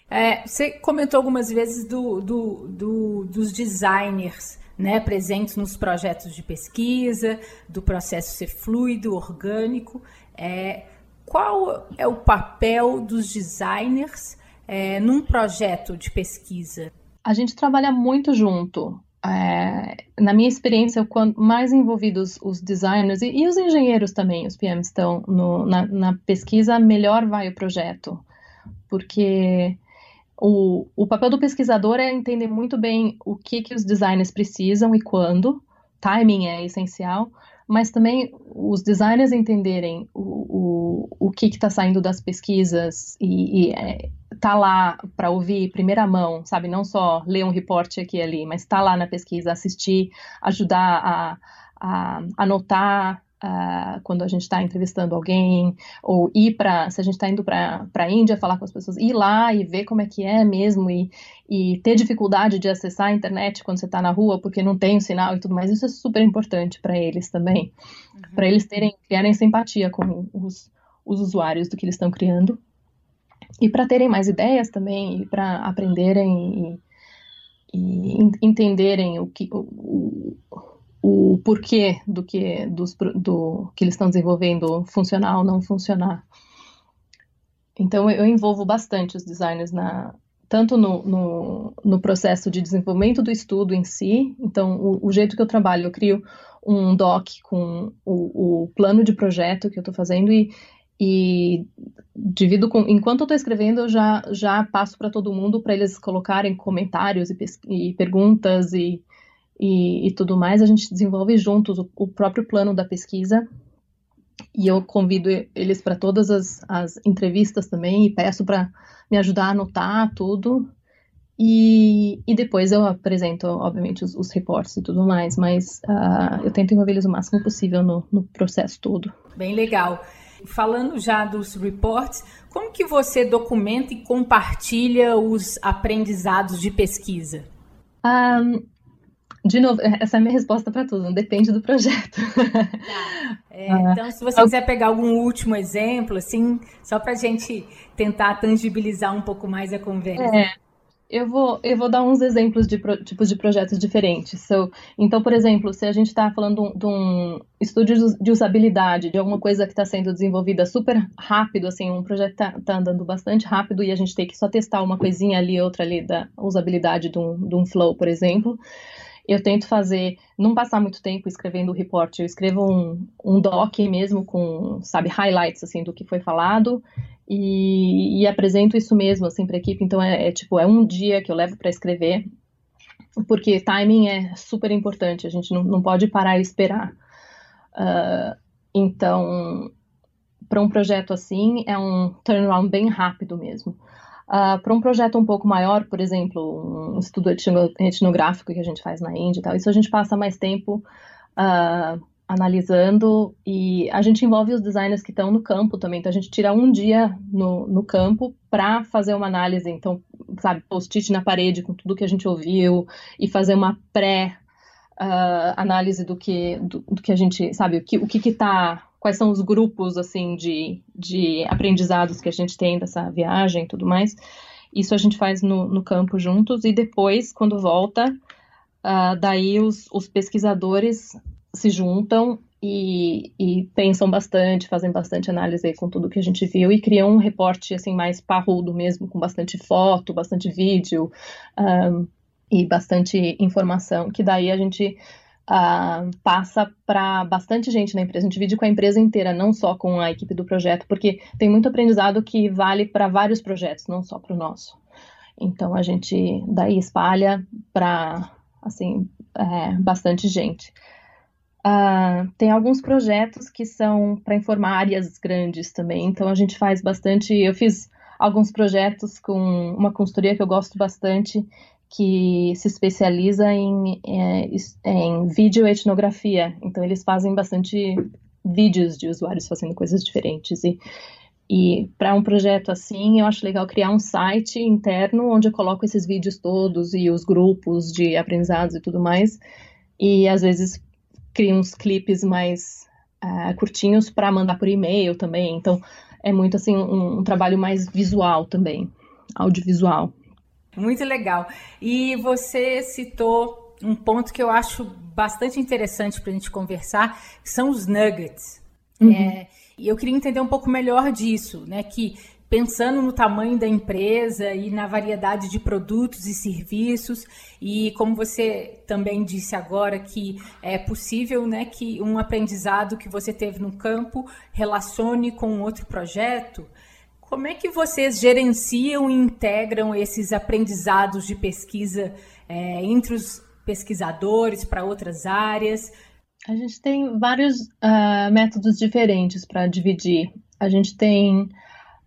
Speaker 1: É, você comentou algumas vezes do, do, do, dos designers né, presentes nos projetos de pesquisa, do processo ser fluido, orgânico. É, qual é o papel dos designers é, num projeto de pesquisa?
Speaker 2: A gente trabalha muito junto. É, na minha experiência, quanto mais envolvidos os designers e, e os engenheiros também, os PMs estão no, na, na, pesquisa, melhor vai o projeto. Porque o, o papel do pesquisador é entender muito bem o que, que os designers precisam e quando. Timing é essencial, mas também os designers entenderem o, o, o que está saindo das pesquisas e, e é, tá lá para ouvir primeira mão, sabe? Não só ler um reporte aqui e ali, mas tá lá na pesquisa, assistir, ajudar a, a anotar uh, quando a gente está entrevistando alguém, ou ir para, se a gente está indo para a Índia falar com as pessoas, ir lá e ver como é que é mesmo, e, e ter dificuldade de acessar a internet quando você está na rua porque não tem o sinal e tudo mais, isso é super importante para eles também, uhum. para eles terem, criarem simpatia com os, os usuários do que eles estão criando e para terem mais ideias também, e para aprenderem e, e, entenderem o que o, o, o porquê do que dos, do que eles estão desenvolvendo funcionar ou não funcionar. Então eu envolvo bastante os designers na tanto no, no, no processo de desenvolvimento do estudo em si. Então o, o, jeito que eu trabalho, eu crio um doc com o, o plano de projeto que eu estou fazendo e e divido com. Enquanto eu estou escrevendo, eu já, já passo para todo mundo para eles colocarem comentários e, e perguntas e, e, e, tudo mais. A gente desenvolve juntos o, o próprio plano da pesquisa. E eu convido eles para todas as, as entrevistas também e peço para me ajudar a anotar tudo. E, e depois eu apresento, obviamente, os, os reportes e tudo mais, mas uh, eu tento envolver eles o máximo possível no, no processo todo.
Speaker 1: Bem legal. Falando já dos reports, como que você documenta e compartilha os aprendizados de pesquisa?
Speaker 2: Um, de novo, essa é a minha resposta para tudo, depende do projeto.
Speaker 1: Tá. É, então, se você quiser pegar algum último exemplo, assim, só para a gente tentar tangibilizar um pouco mais a conversa.
Speaker 2: É. Eu vou, eu vou dar uns exemplos de pro, tipos de projetos diferentes. So, então, por exemplo, se a gente está falando de um estudo de usabilidade, de alguma coisa que está sendo desenvolvida super rápido, assim, um projeto está tá andando bastante rápido e a gente tem que só testar uma coisinha ali, outra ali da usabilidade de um, de um flow, por exemplo. Eu tento fazer, não passar muito tempo escrevendo o report, eu escrevo um, um doc mesmo com, sabe, highlights, assim, do que foi falado e, e apresento isso mesmo assim para a equipe. Então é, é, tipo é um dia que eu levo para escrever, porque timing é super importante. A gente não, não pode parar e esperar. Uh, então para um projeto assim é um turnaround bem rápido mesmo. Uh, para um projeto um pouco maior, por exemplo, um estudo etnográfico que a gente faz na Índia e tal, isso a gente passa mais tempo uh, analisando e a gente envolve os designers que estão no campo também. Então a gente tira um dia no, no campo para fazer uma análise. Então, sabe, post-it na parede com tudo que a gente ouviu e fazer uma pré uh, análise do que do, do, que a gente sabe o que o que, que tá quais são os grupos assim de, de aprendizados que a gente tem dessa viagem e tudo mais. Isso a gente faz no, no campo juntos e depois, quando volta, uh, daí os, os pesquisadores se juntam e, e, pensam bastante, fazem bastante análise com tudo que a gente viu e criam um reporte assim mais parrudo mesmo, com bastante foto, bastante vídeo um, e bastante informação, que daí a gente uh, passa para bastante gente na empresa. A gente divide com a empresa inteira, não só com a equipe do projeto, porque tem muito aprendizado que vale para vários projetos, não só para o nosso. Então a gente daí espalha para assim é, bastante gente. Uh, tem alguns projetos que são para informar áreas grandes também, então a gente faz bastante. Eu fiz alguns projetos com uma consultoria que eu gosto bastante, que se especializa em, em, é, em vídeo etnografia. Então, eles fazem bastante vídeos de usuários fazendo coisas diferentes. E, e para um projeto assim, eu acho legal criar um site interno onde eu coloco esses vídeos todos e os grupos de aprendizados e tudo mais. E às vezes crio uns clipes mais uh, curtinhos para mandar por e-mail também. Então, é muito assim um, um trabalho mais visual também, audiovisual.
Speaker 1: Muito legal. E você citou um ponto que eu acho bastante interessante para a gente conversar, que são os nuggets. Uhum. É, e eu queria entender um pouco melhor disso, né? Que pensando no tamanho da empresa e na variedade de produtos e serviços e como você também disse agora que é possível né, que um aprendizado que você teve no campo relacione com outro projeto como é que vocês gerenciam e integram esses aprendizados de pesquisa é, entre os pesquisadores para outras áreas?
Speaker 2: A gente tem vários uh, métodos diferentes para dividir. A gente tem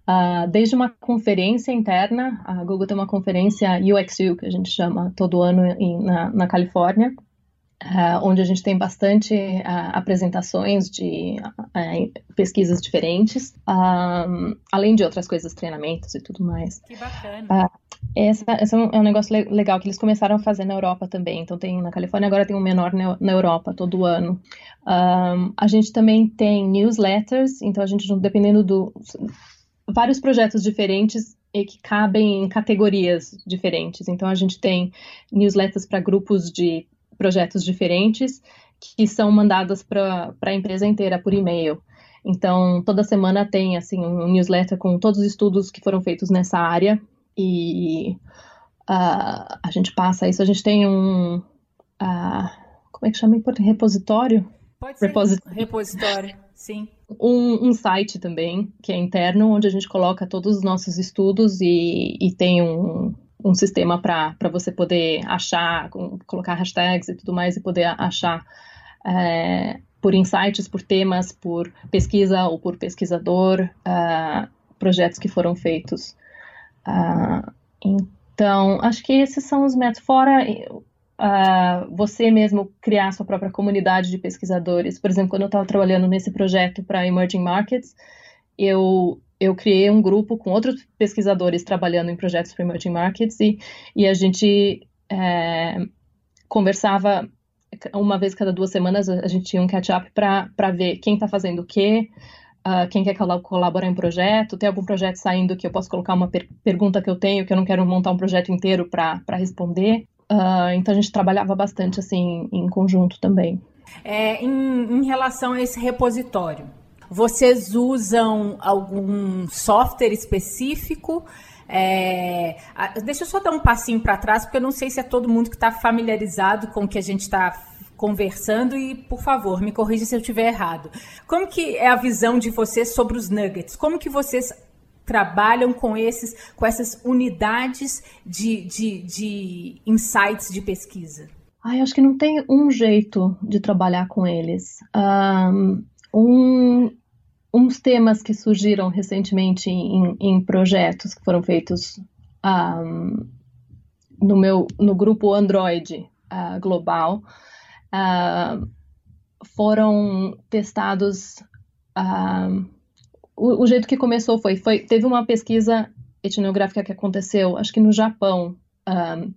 Speaker 2: uh, desde uma conferência interna, a Google tem uma conferência UXU, que a gente chama todo ano em, na, na Califórnia, Uh, onde a gente tem bastante uh, apresentações de uh, pesquisas diferentes, além de outras coisas, treinamentos e tudo mais.
Speaker 1: Que bacana.
Speaker 2: esse é um, é um negócio le legal que eles começaram a fazer na Europa também. Então tem na Califórnia agora tem um menor na, na Europa todo ano. A gente também tem newsletters, então a gente dependendo do vários projetos diferentes e que cabem em categorias diferentes. Então a gente tem newsletters para grupos de projetos diferentes que são mandadas para a empresa inteira por e-mail. Então, toda semana tem assim um newsletter com todos os estudos que foram feitos nessa área e uh, a gente passa isso. A gente tem um uh, como é que chama em português? Repositório?
Speaker 1: Pode ser. Repositório. Repositório, sim.
Speaker 2: Um, um, site também que é interno onde a gente coloca todos os nossos estudos e, e tem um, um sistema para você poder achar, colocar hashtags e tudo mais e poder achar é, por insights, por temas, por pesquisa ou por pesquisador, uh, projetos que foram feitos. Uh, então, acho que esses são os métodos. Fora uh, você mesmo criar sua própria comunidade de pesquisadores. Por exemplo, quando eu estava trabalhando nesse projeto para Emerging Markets, eu eu criei um grupo com outros pesquisadores trabalhando em projetos para emerging markets e, e a gente é, conversava uma vez cada duas semanas, a gente tinha um catch-up para ver quem está fazendo o quê, uh, quem quer colaborar em projeto, tem algum projeto saindo que eu posso colocar uma per pergunta que eu tenho, que eu não quero montar um projeto inteiro para responder. Uh, então a gente trabalhava bastante assim em conjunto também.
Speaker 1: É, em, em relação a esse repositório, vocês usam algum software específico? É, deixa eu só dar um passinho para trás, porque eu não sei se é todo mundo que está familiarizado com o que a gente está conversando e, por favor, me corrija se eu estiver errado. Como que é a visão de vocês sobre os nuggets? Como que vocês trabalham com esses, com essas unidades de, de, de insights de pesquisa?
Speaker 2: Eu acho que não tem um jeito de trabalhar com eles. Um, uns temas que surgiram recentemente em, em projetos que foram feitos um, no meu no grupo Android uh, global uh, foram testados uh, o, o, jeito que começou foi, foi teve uma pesquisa etnográfica que aconteceu acho que no Japão um,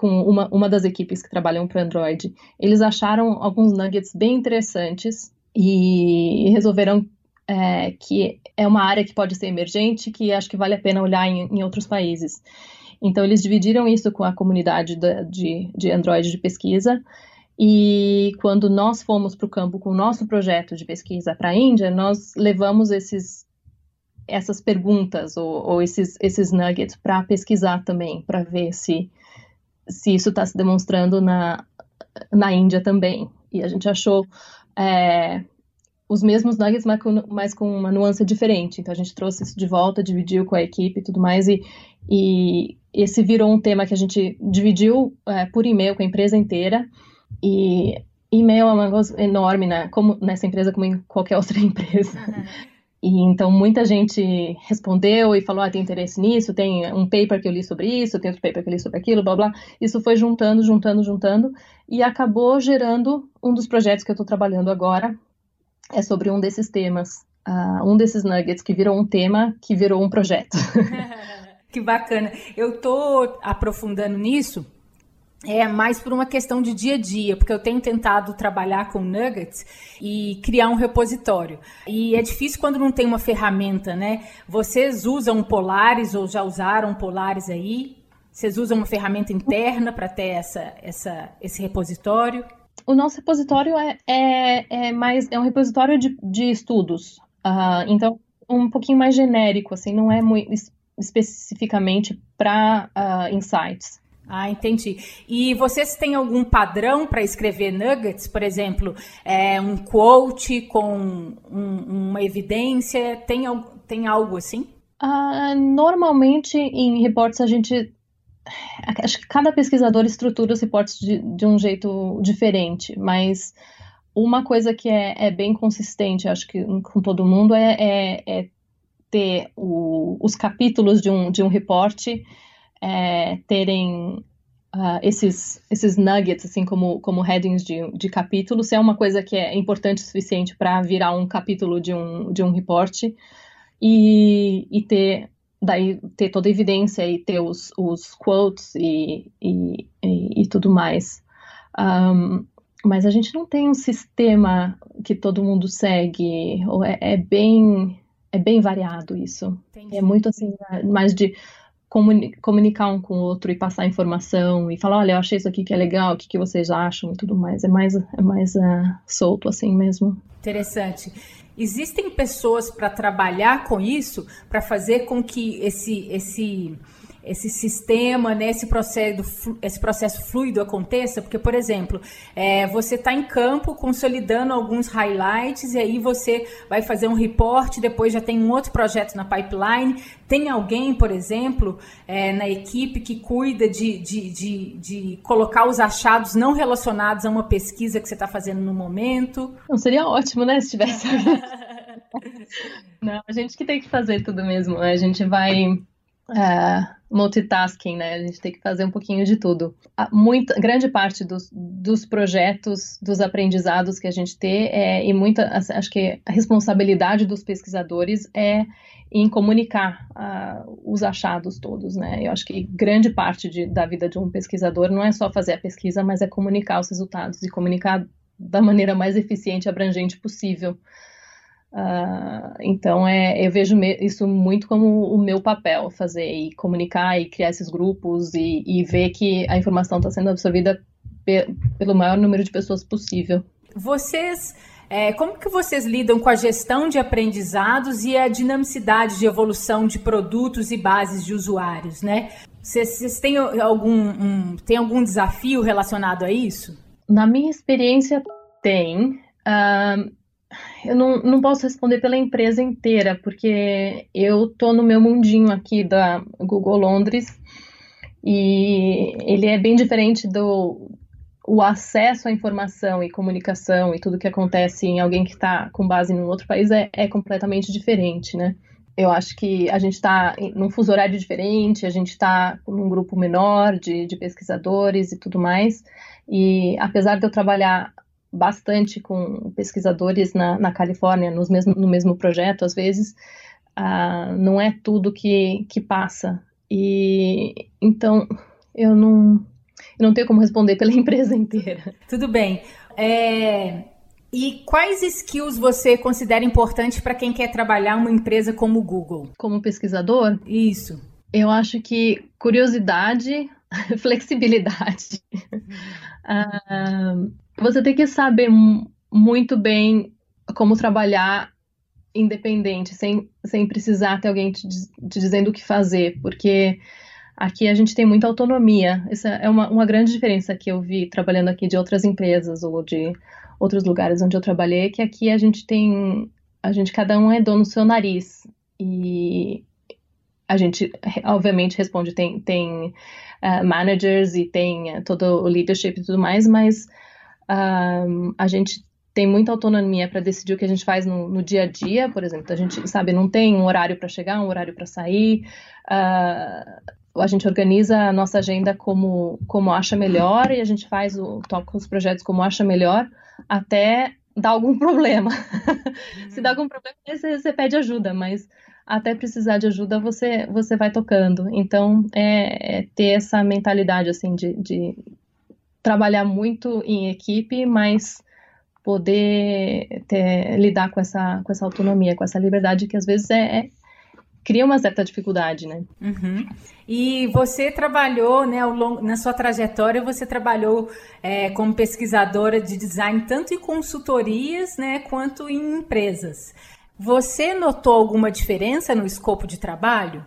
Speaker 2: com uma, uma das equipes que trabalham para Android. Eles acharam alguns nuggets bem interessantes e resolveram é, que é uma área que pode ser emergente, que acho que vale a pena olhar em, em outros países. Então, eles dividiram isso com a comunidade de, de Android de pesquisa. E quando nós fomos para o campo com o nosso projeto de pesquisa para a Índia, nós levamos esses, essas perguntas ou, ou esses, esses nuggets para pesquisar também, para ver se, se isso está se demonstrando na, na Índia também. E a gente achou é, os mesmos nuggets, mas com, mas com uma nuance diferente. Então a gente trouxe isso de volta, dividiu com a equipe e tudo mais, e, e esse virou um tema que a gente dividiu é, por e-mail com a empresa inteira. E e-mail é um negócio enorme, né? Como nessa empresa, como em qualquer *laughs* outra empresa. Uhum. e então muita gente respondeu e falou: ah, tem interesse nisso, tem um paper que eu li sobre isso, tem outro paper que eu li sobre aquilo, blá blá. Isso foi juntando, juntando, juntando e acabou gerando um dos projetos que eu estou trabalhando agora. É sobre um desses temas, uh, um desses nuggets que virou um tema, que virou um projeto. *laughs* *laughs*
Speaker 1: que bacana. Eu estou aprofundando nisso é mais por uma questão de dia a dia, porque eu tenho tentado trabalhar com nuggets e criar um repositório. E é difícil quando não tem uma ferramenta, né? Vocês usam Polaris ou já usaram Polaris aí? Vocês usam uma ferramenta interna para ter essa, essa, esse repositório?
Speaker 2: O nosso repositório é, é, é mais é um repositório de, de estudos, uh, então um pouquinho mais genérico, assim, não é muito especificamente para uh, insights.
Speaker 1: Ah, entendi. E vocês têm algum padrão para escrever nuggets? Por exemplo, é, um quote com um, uma evidência? Tem, tem algo assim?
Speaker 2: Uh, normalmente, em reportes, a gente. Acho que cada pesquisador estrutura os reportes de, de um jeito diferente, mas uma coisa que é, é, bem consistente, acho que com todo mundo, é, é, é ter o, os capítulos de um, de um reporte é, terem uh, esses, esses nuggets, assim, como, como headings de, de capítulo, se é uma coisa que é importante o suficiente para virar um capítulo de um, de um reporte e, e ter daí ter toda a evidência e ter os, os quotes e, e, e, e tudo mais. Um, mas a gente não tem um sistema que todo mundo segue, ou é, é bem é bem variado isso. Entendi. É muito assim, mais de comunicar um com o outro e passar informação e falar, olha, eu achei isso aqui que é legal, o que, que vocês acham e tudo mais. É mais, é mais uh, solto assim mesmo.
Speaker 1: Interessante. Existem pessoas para trabalhar com isso, para fazer com que esse, esse esse sistema, né, esse, processo, esse processo fluido aconteça? Porque, por exemplo, é, você está em campo consolidando alguns highlights e aí você vai fazer um report, depois já tem um outro projeto na pipeline. Tem alguém, por exemplo, é, na equipe que cuida de, de, de, de, colocar os achados não relacionados a uma pesquisa que você está fazendo no momento?
Speaker 2: Não, seria ótimo, né, se tivesse. *laughs* Não, a gente que tem que fazer tudo mesmo. Né? A gente vai é, multitasking, né? A gente tem que fazer um pouquinho de tudo. muita, grande parte dos, dos projetos, dos aprendizados que a gente tem, é, e muita, acho que a responsabilidade dos pesquisadores é em comunicar uh, os achados todos, né? Eu acho que grande parte de, da vida de um pesquisador não é só fazer a pesquisa, mas é comunicar os resultados e comunicar da maneira mais eficiente e abrangente possível. Uh, então, é, eu vejo isso muito como o meu papel, fazer e comunicar e criar esses grupos e, e ver que a informação está sendo absorvida pe pelo maior número de pessoas possível.
Speaker 1: Vocês, é, como que vocês lidam com a gestão de aprendizados e a dinamicidade de evolução de produtos e bases de usuários, né? Vocês, vocês têm algum, um, têm algum desafio relacionado a isso?
Speaker 2: Na minha experiência, tem. Uh, eu não, não posso responder pela empresa inteira, porque eu tô no meu mundinho aqui da Google Londres e ele é bem diferente do o acesso à informação e comunicação e tudo que acontece em alguém que está com base em outro país é, é completamente diferente, né? Eu acho que a gente está num fuso horário diferente, a gente está num grupo menor de, de pesquisadores e tudo mais. E apesar de eu trabalhar bastante com pesquisadores na, na Califórnia, nos mesmo, no mesmo projeto, às vezes, uh, não é tudo que, que passa. E então eu não, eu não tenho como responder pela *laughs* empresa inteira.
Speaker 1: Tudo bem. É, e quais skills você considera importantes para quem quer trabalhar uma empresa como o Google?
Speaker 2: Como pesquisador?
Speaker 1: Isso.
Speaker 2: Eu acho que curiosidade, *laughs* flexibilidade. uh, você tem que saber muito bem como trabalhar independente, sem, sem precisar ter alguém te, te dizendo o que fazer, porque aqui a gente tem muita autonomia. Essa é uma, uma grande diferença que eu vi trabalhando aqui de outras empresas ou de outros lugares onde eu trabalhei, que aqui a gente tem, a gente cada um é dono do seu nariz e a gente obviamente responde tem tem uh, managers e tem uh, todo o leadership e tudo mais, mas um, a gente tem muita autonomia para decidir o que a gente faz no, no, dia a dia, por exemplo. A gente, sabe, não tem um horário para chegar, um horário para sair. Uh, a gente organiza a nossa agenda como, como acha melhor e a gente faz o toca os projetos como acha melhor até dar algum *laughs* problema. Uhum. Se dá algum problema, você, você, pede ajuda, mas até precisar de ajuda você você vai tocando. Então é, é ter essa mentalidade assim de, de trabalhar muito em equipe, mas poder ter, lidar com essa, com essa autonomia, com essa liberdade que às vezes é, é cria uma certa dificuldade, né?
Speaker 1: Uhum. E você trabalhou, né, ao longo, na sua trajetória, você trabalhou é, como pesquisadora de design tanto em consultorias, né, quanto em empresas. Você notou alguma diferença no escopo de trabalho?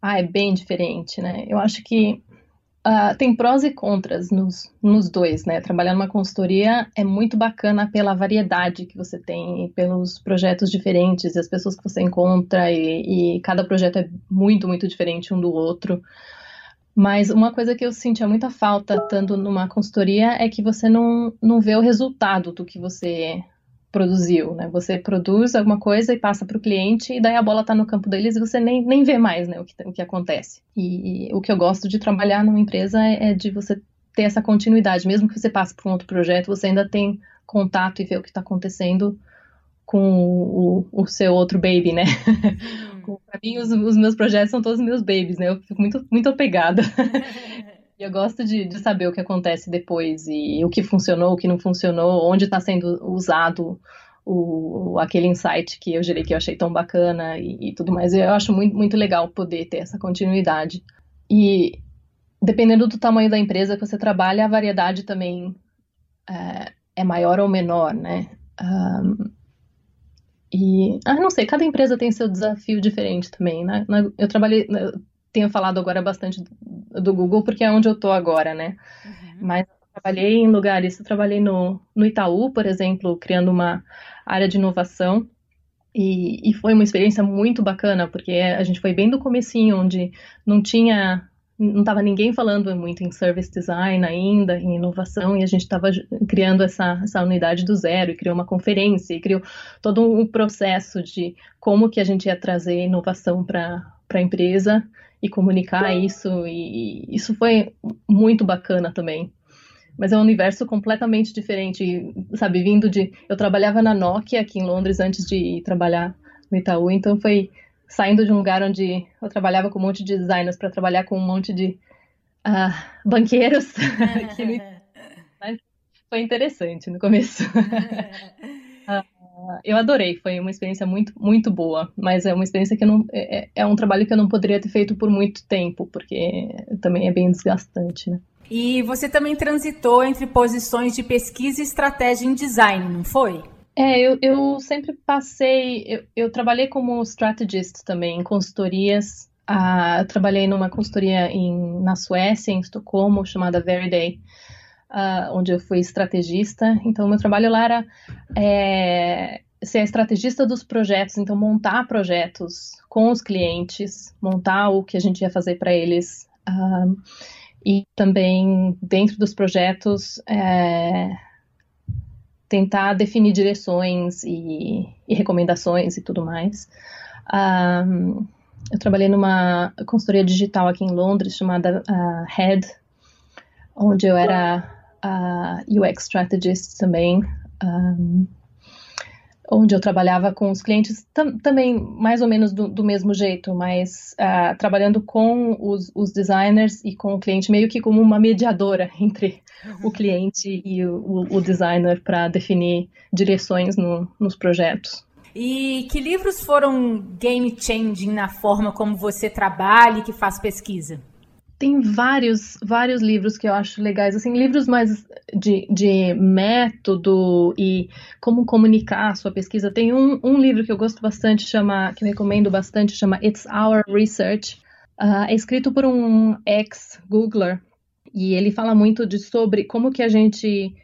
Speaker 2: Ah, é bem diferente, né? Eu acho que Uh, tem prós e contras nos, nos dois, né? Trabalhar numa consultoria é muito bacana pela variedade que você tem, pelos projetos diferentes as pessoas que você encontra, e, e cada projeto é muito, muito diferente um do outro. Mas uma coisa que eu sentia muita falta, estando numa consultoria, é que você não, não vê o resultado do que você produziu, né? Você produz alguma coisa e passa para o cliente e daí a bola está no campo deles e você nem, nem vê mais, né, o que, o que acontece. E, e o que eu gosto de trabalhar numa empresa é, é de você ter essa continuidade, mesmo que você passe para um outro projeto, você ainda tem contato e vê o que está acontecendo com o, o, seu outro baby, né? *laughs* Para mim, os, os, meus projetos são todos meus babies, né? Eu fico muito, muito apegada. *laughs* Eu gosto de, de, saber o que acontece depois e o que funcionou, o que não funcionou, onde está sendo usado o, aquele insight que eu gerei que eu achei tão bacana e, e, tudo mais. Eu acho muito, muito legal poder ter essa continuidade. E dependendo do tamanho da empresa que você trabalha, a variedade também é, é maior ou menor, né? Um, e, ah, não sei, cada empresa tem seu desafio diferente também, né? Eu trabalhei, tenho falado agora bastante do Google, porque é onde eu tô agora, né? Uhum. Mas eu trabalhei em lugares, eu trabalhei no, no Itaú, por exemplo, criando uma área de inovação, e, e foi uma experiência muito bacana, porque a gente foi bem do comecinho, onde não tinha não estava ninguém falando muito em service design ainda, em inovação, e a gente estava criando essa, essa unidade do zero, e criou uma conferência, e criou todo um processo de como que a gente ia trazer inovação para a empresa, e comunicar isso, e isso foi muito bacana também. Mas é um universo completamente diferente, sabe? Vindo de. Eu trabalhava na Nokia aqui em Londres antes de trabalhar no Itaú, então foi saindo de um lugar onde eu trabalhava com um monte de designers para trabalhar com um monte de uh, banqueiros. *laughs* Mas foi interessante no começo. uh, *laughs* eu adorei, foi uma experiência muito, muito boa, mas é uma experiência que não é, é, é um trabalho que eu não poderia ter feito por muito tempo, porque também é bem desgastante, né?
Speaker 1: E você também transitou entre posições de pesquisa e estratégia em design, não foi?
Speaker 2: É, eu, eu sempre passei. Eu, eu trabalhei como strategist também, em consultorias. Ah, trabalhei numa consultoria em, na Suécia, em Estocolmo, chamada Veriday uh, onde eu fui estrategista. Então, meu trabalho lá era é, ser a estrategista dos projetos, então montar projetos com os clientes, montar o que a gente ia fazer para eles. Uh, e também, dentro dos projetos, é, tentar definir direções e, e, recomendações e tudo mais. Um, eu trabalhei numa consultoria digital aqui em Londres chamada uh, Head, onde eu era uh, UX Strategist também, um, onde eu trabalhava com os clientes tam, também mais ou menos do, do mesmo jeito, mas uh, trabalhando com os, os, designers e com o cliente meio que como uma mediadora *laughs* entre o cliente e o, o designer para definir direções no, nos projetos.
Speaker 1: E que livros foram game changing na forma como você trabalha e que faz pesquisa?
Speaker 2: Tem vários, vários livros que eu acho legais, assim, livros mais de, de método e como comunicar a sua pesquisa. Tem um, um livro que eu gosto bastante, chama, que eu recomendo bastante, chama It's Our Research. Uh, é escrito por um ex-Googler e ele fala muito de sobre como que a gente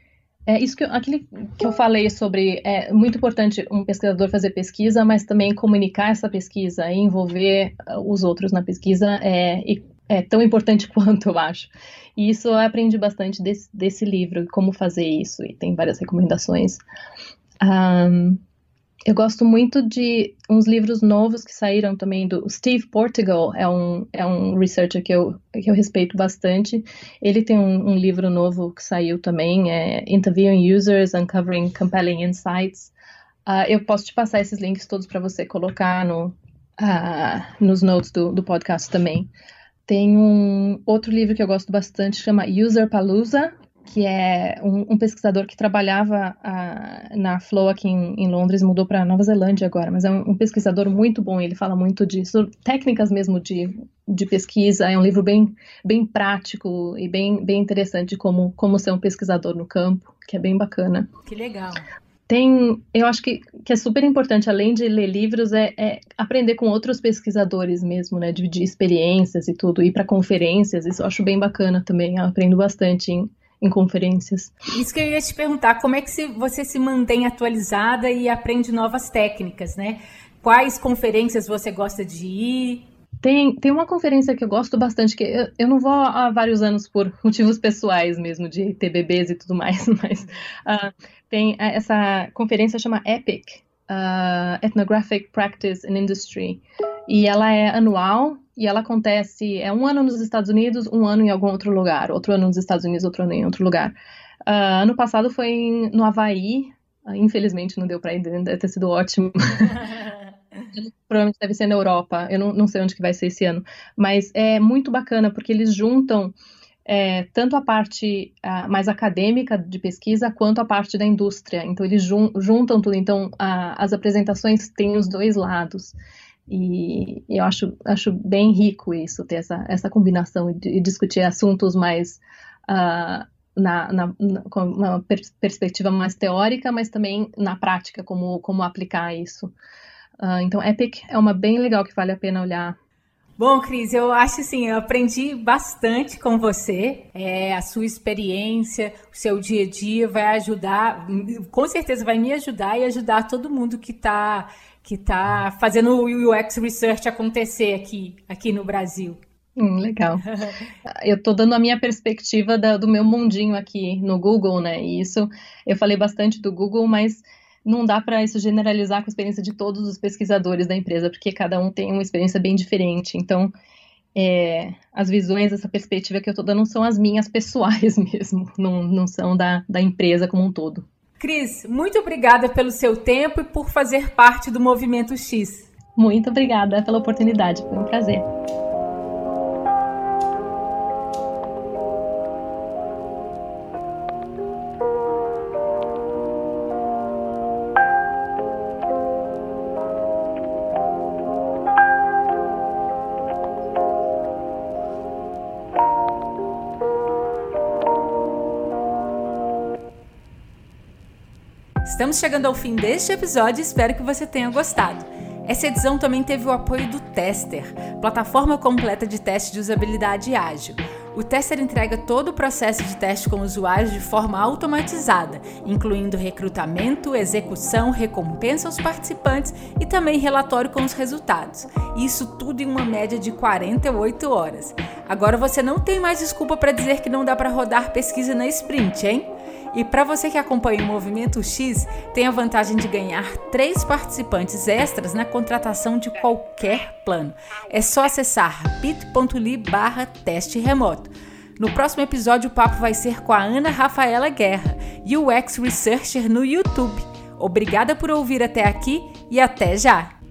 Speaker 2: é isso que eu, aquele que eu falei sobre é muito importante um pesquisador fazer pesquisa, mas também comunicar essa pesquisa e envolver os outros na pesquisa é, e é tão importante *laughs* quanto, eu acho. E isso eu aprendi bastante desse, desse livro, como fazer isso, e tem várias recomendações. Um, eu gosto muito de uns livros novos que saíram também do Steve Portugal, é um, é um researcher que eu, que eu respeito bastante. Ele tem um, um livro novo que saiu também, é Interviewing Users, Uncovering Compelling Insights. Uh, eu posso te passar esses links todos para você colocar no, uh, nos notes do, do podcast também. Tem um outro livro que eu gosto bastante, chama User Palooza, que é um, um pesquisador que trabalhava uh, na Flow aqui em, em Londres, mudou para Nova Zelândia agora, mas é um, um, pesquisador muito bom, ele fala muito de técnicas mesmo de, de pesquisa, é um livro bem, bem prático e bem, bem interessante como, como ser um pesquisador no campo, que é bem bacana.
Speaker 1: Que legal
Speaker 2: tem, eu acho que, que é super importante, além de ler livros, é, é aprender com outros pesquisadores mesmo, né? Dividir experiências e tudo, ir para conferências, isso eu acho bem bacana também, eu aprendo bastante em, em conferências.
Speaker 1: Isso que eu ia te perguntar, como é que se, você se mantém atualizada e aprende novas técnicas, né? Quais conferências você gosta de ir?
Speaker 2: Tem, tem uma conferência que eu gosto bastante, que eu, eu não vou há vários anos por motivos pessoais mesmo, de ter bebês e tudo mais, *laughs* mas uh, tem é, essa conferência chama EPIC, uh, Ethnographic Practice and Industry, e ela é anual e ela acontece é um ano nos Estados Unidos, um ano em algum outro lugar, outro ano nos Estados Unidos, outro ano em outro lugar. Uh, ano passado foi em, no Havaí, uh, infelizmente não deu para ir, deve ter sido ótimo. *laughs* Provavelmente deve ser na Europa, eu não, não sei onde que vai ser esse ano, mas é muito bacana porque eles juntam é, tanto a parte a, mais acadêmica de pesquisa quanto a parte da indústria. Então, eles jun juntam tudo. Então, a, as apresentações têm os dois lados. E eu acho, acho bem rico isso, ter essa, essa combinação de discutir assuntos mais. Uh, na, na, na, com uma per perspectiva mais teórica, mas também na prática, como, como aplicar isso. Uh, então, Epic é uma bem legal que vale a pena olhar
Speaker 1: Bom, Cris, eu acho assim, eu aprendi bastante com você. É, a sua experiência, o seu dia a dia vai ajudar, com certeza vai me ajudar e ajudar todo mundo que está que tá fazendo o UX Research acontecer aqui, aqui no Brasil.
Speaker 2: Hum, legal. *laughs* eu estou dando a minha perspectiva da, do meu mundinho aqui no Google, né? E isso, eu falei bastante do Google, mas não dá para isso generalizar com a experiência de todos os pesquisadores da empresa, porque cada um tem uma experiência bem diferente. Então, é, as visões, essa perspectiva que eu estou dando não são as minhas *laughs* pessoais mesmo, não, não são da, da empresa como um todo.
Speaker 1: Cris, muito obrigada pelo seu tempo e por fazer parte do Movimento X.
Speaker 2: Muito obrigada pela oportunidade, foi um prazer.
Speaker 1: Estamos chegando ao fim deste episódio e espero que você tenha gostado. Essa edição também teve o apoio do Tester, plataforma completa de teste de usabilidade ágil. O Tester entrega todo o processo de teste com usuários de forma automatizada, incluindo recrutamento, execução, recompensa aos participantes e também relatório com os resultados. Isso tudo em uma média de 48 horas. Agora você não tem mais desculpa para dizer que não dá para rodar pesquisa na sprint, hein? E para você que acompanha o Movimento X, tem a vantagem de ganhar três participantes extras na contratação de qualquer plano. É só acessar bit.ly barra teste remoto. No próximo episódio, o papo vai ser com a Ana Rafaela Guerra, UX Researcher no YouTube. Obrigada por ouvir até aqui e até já!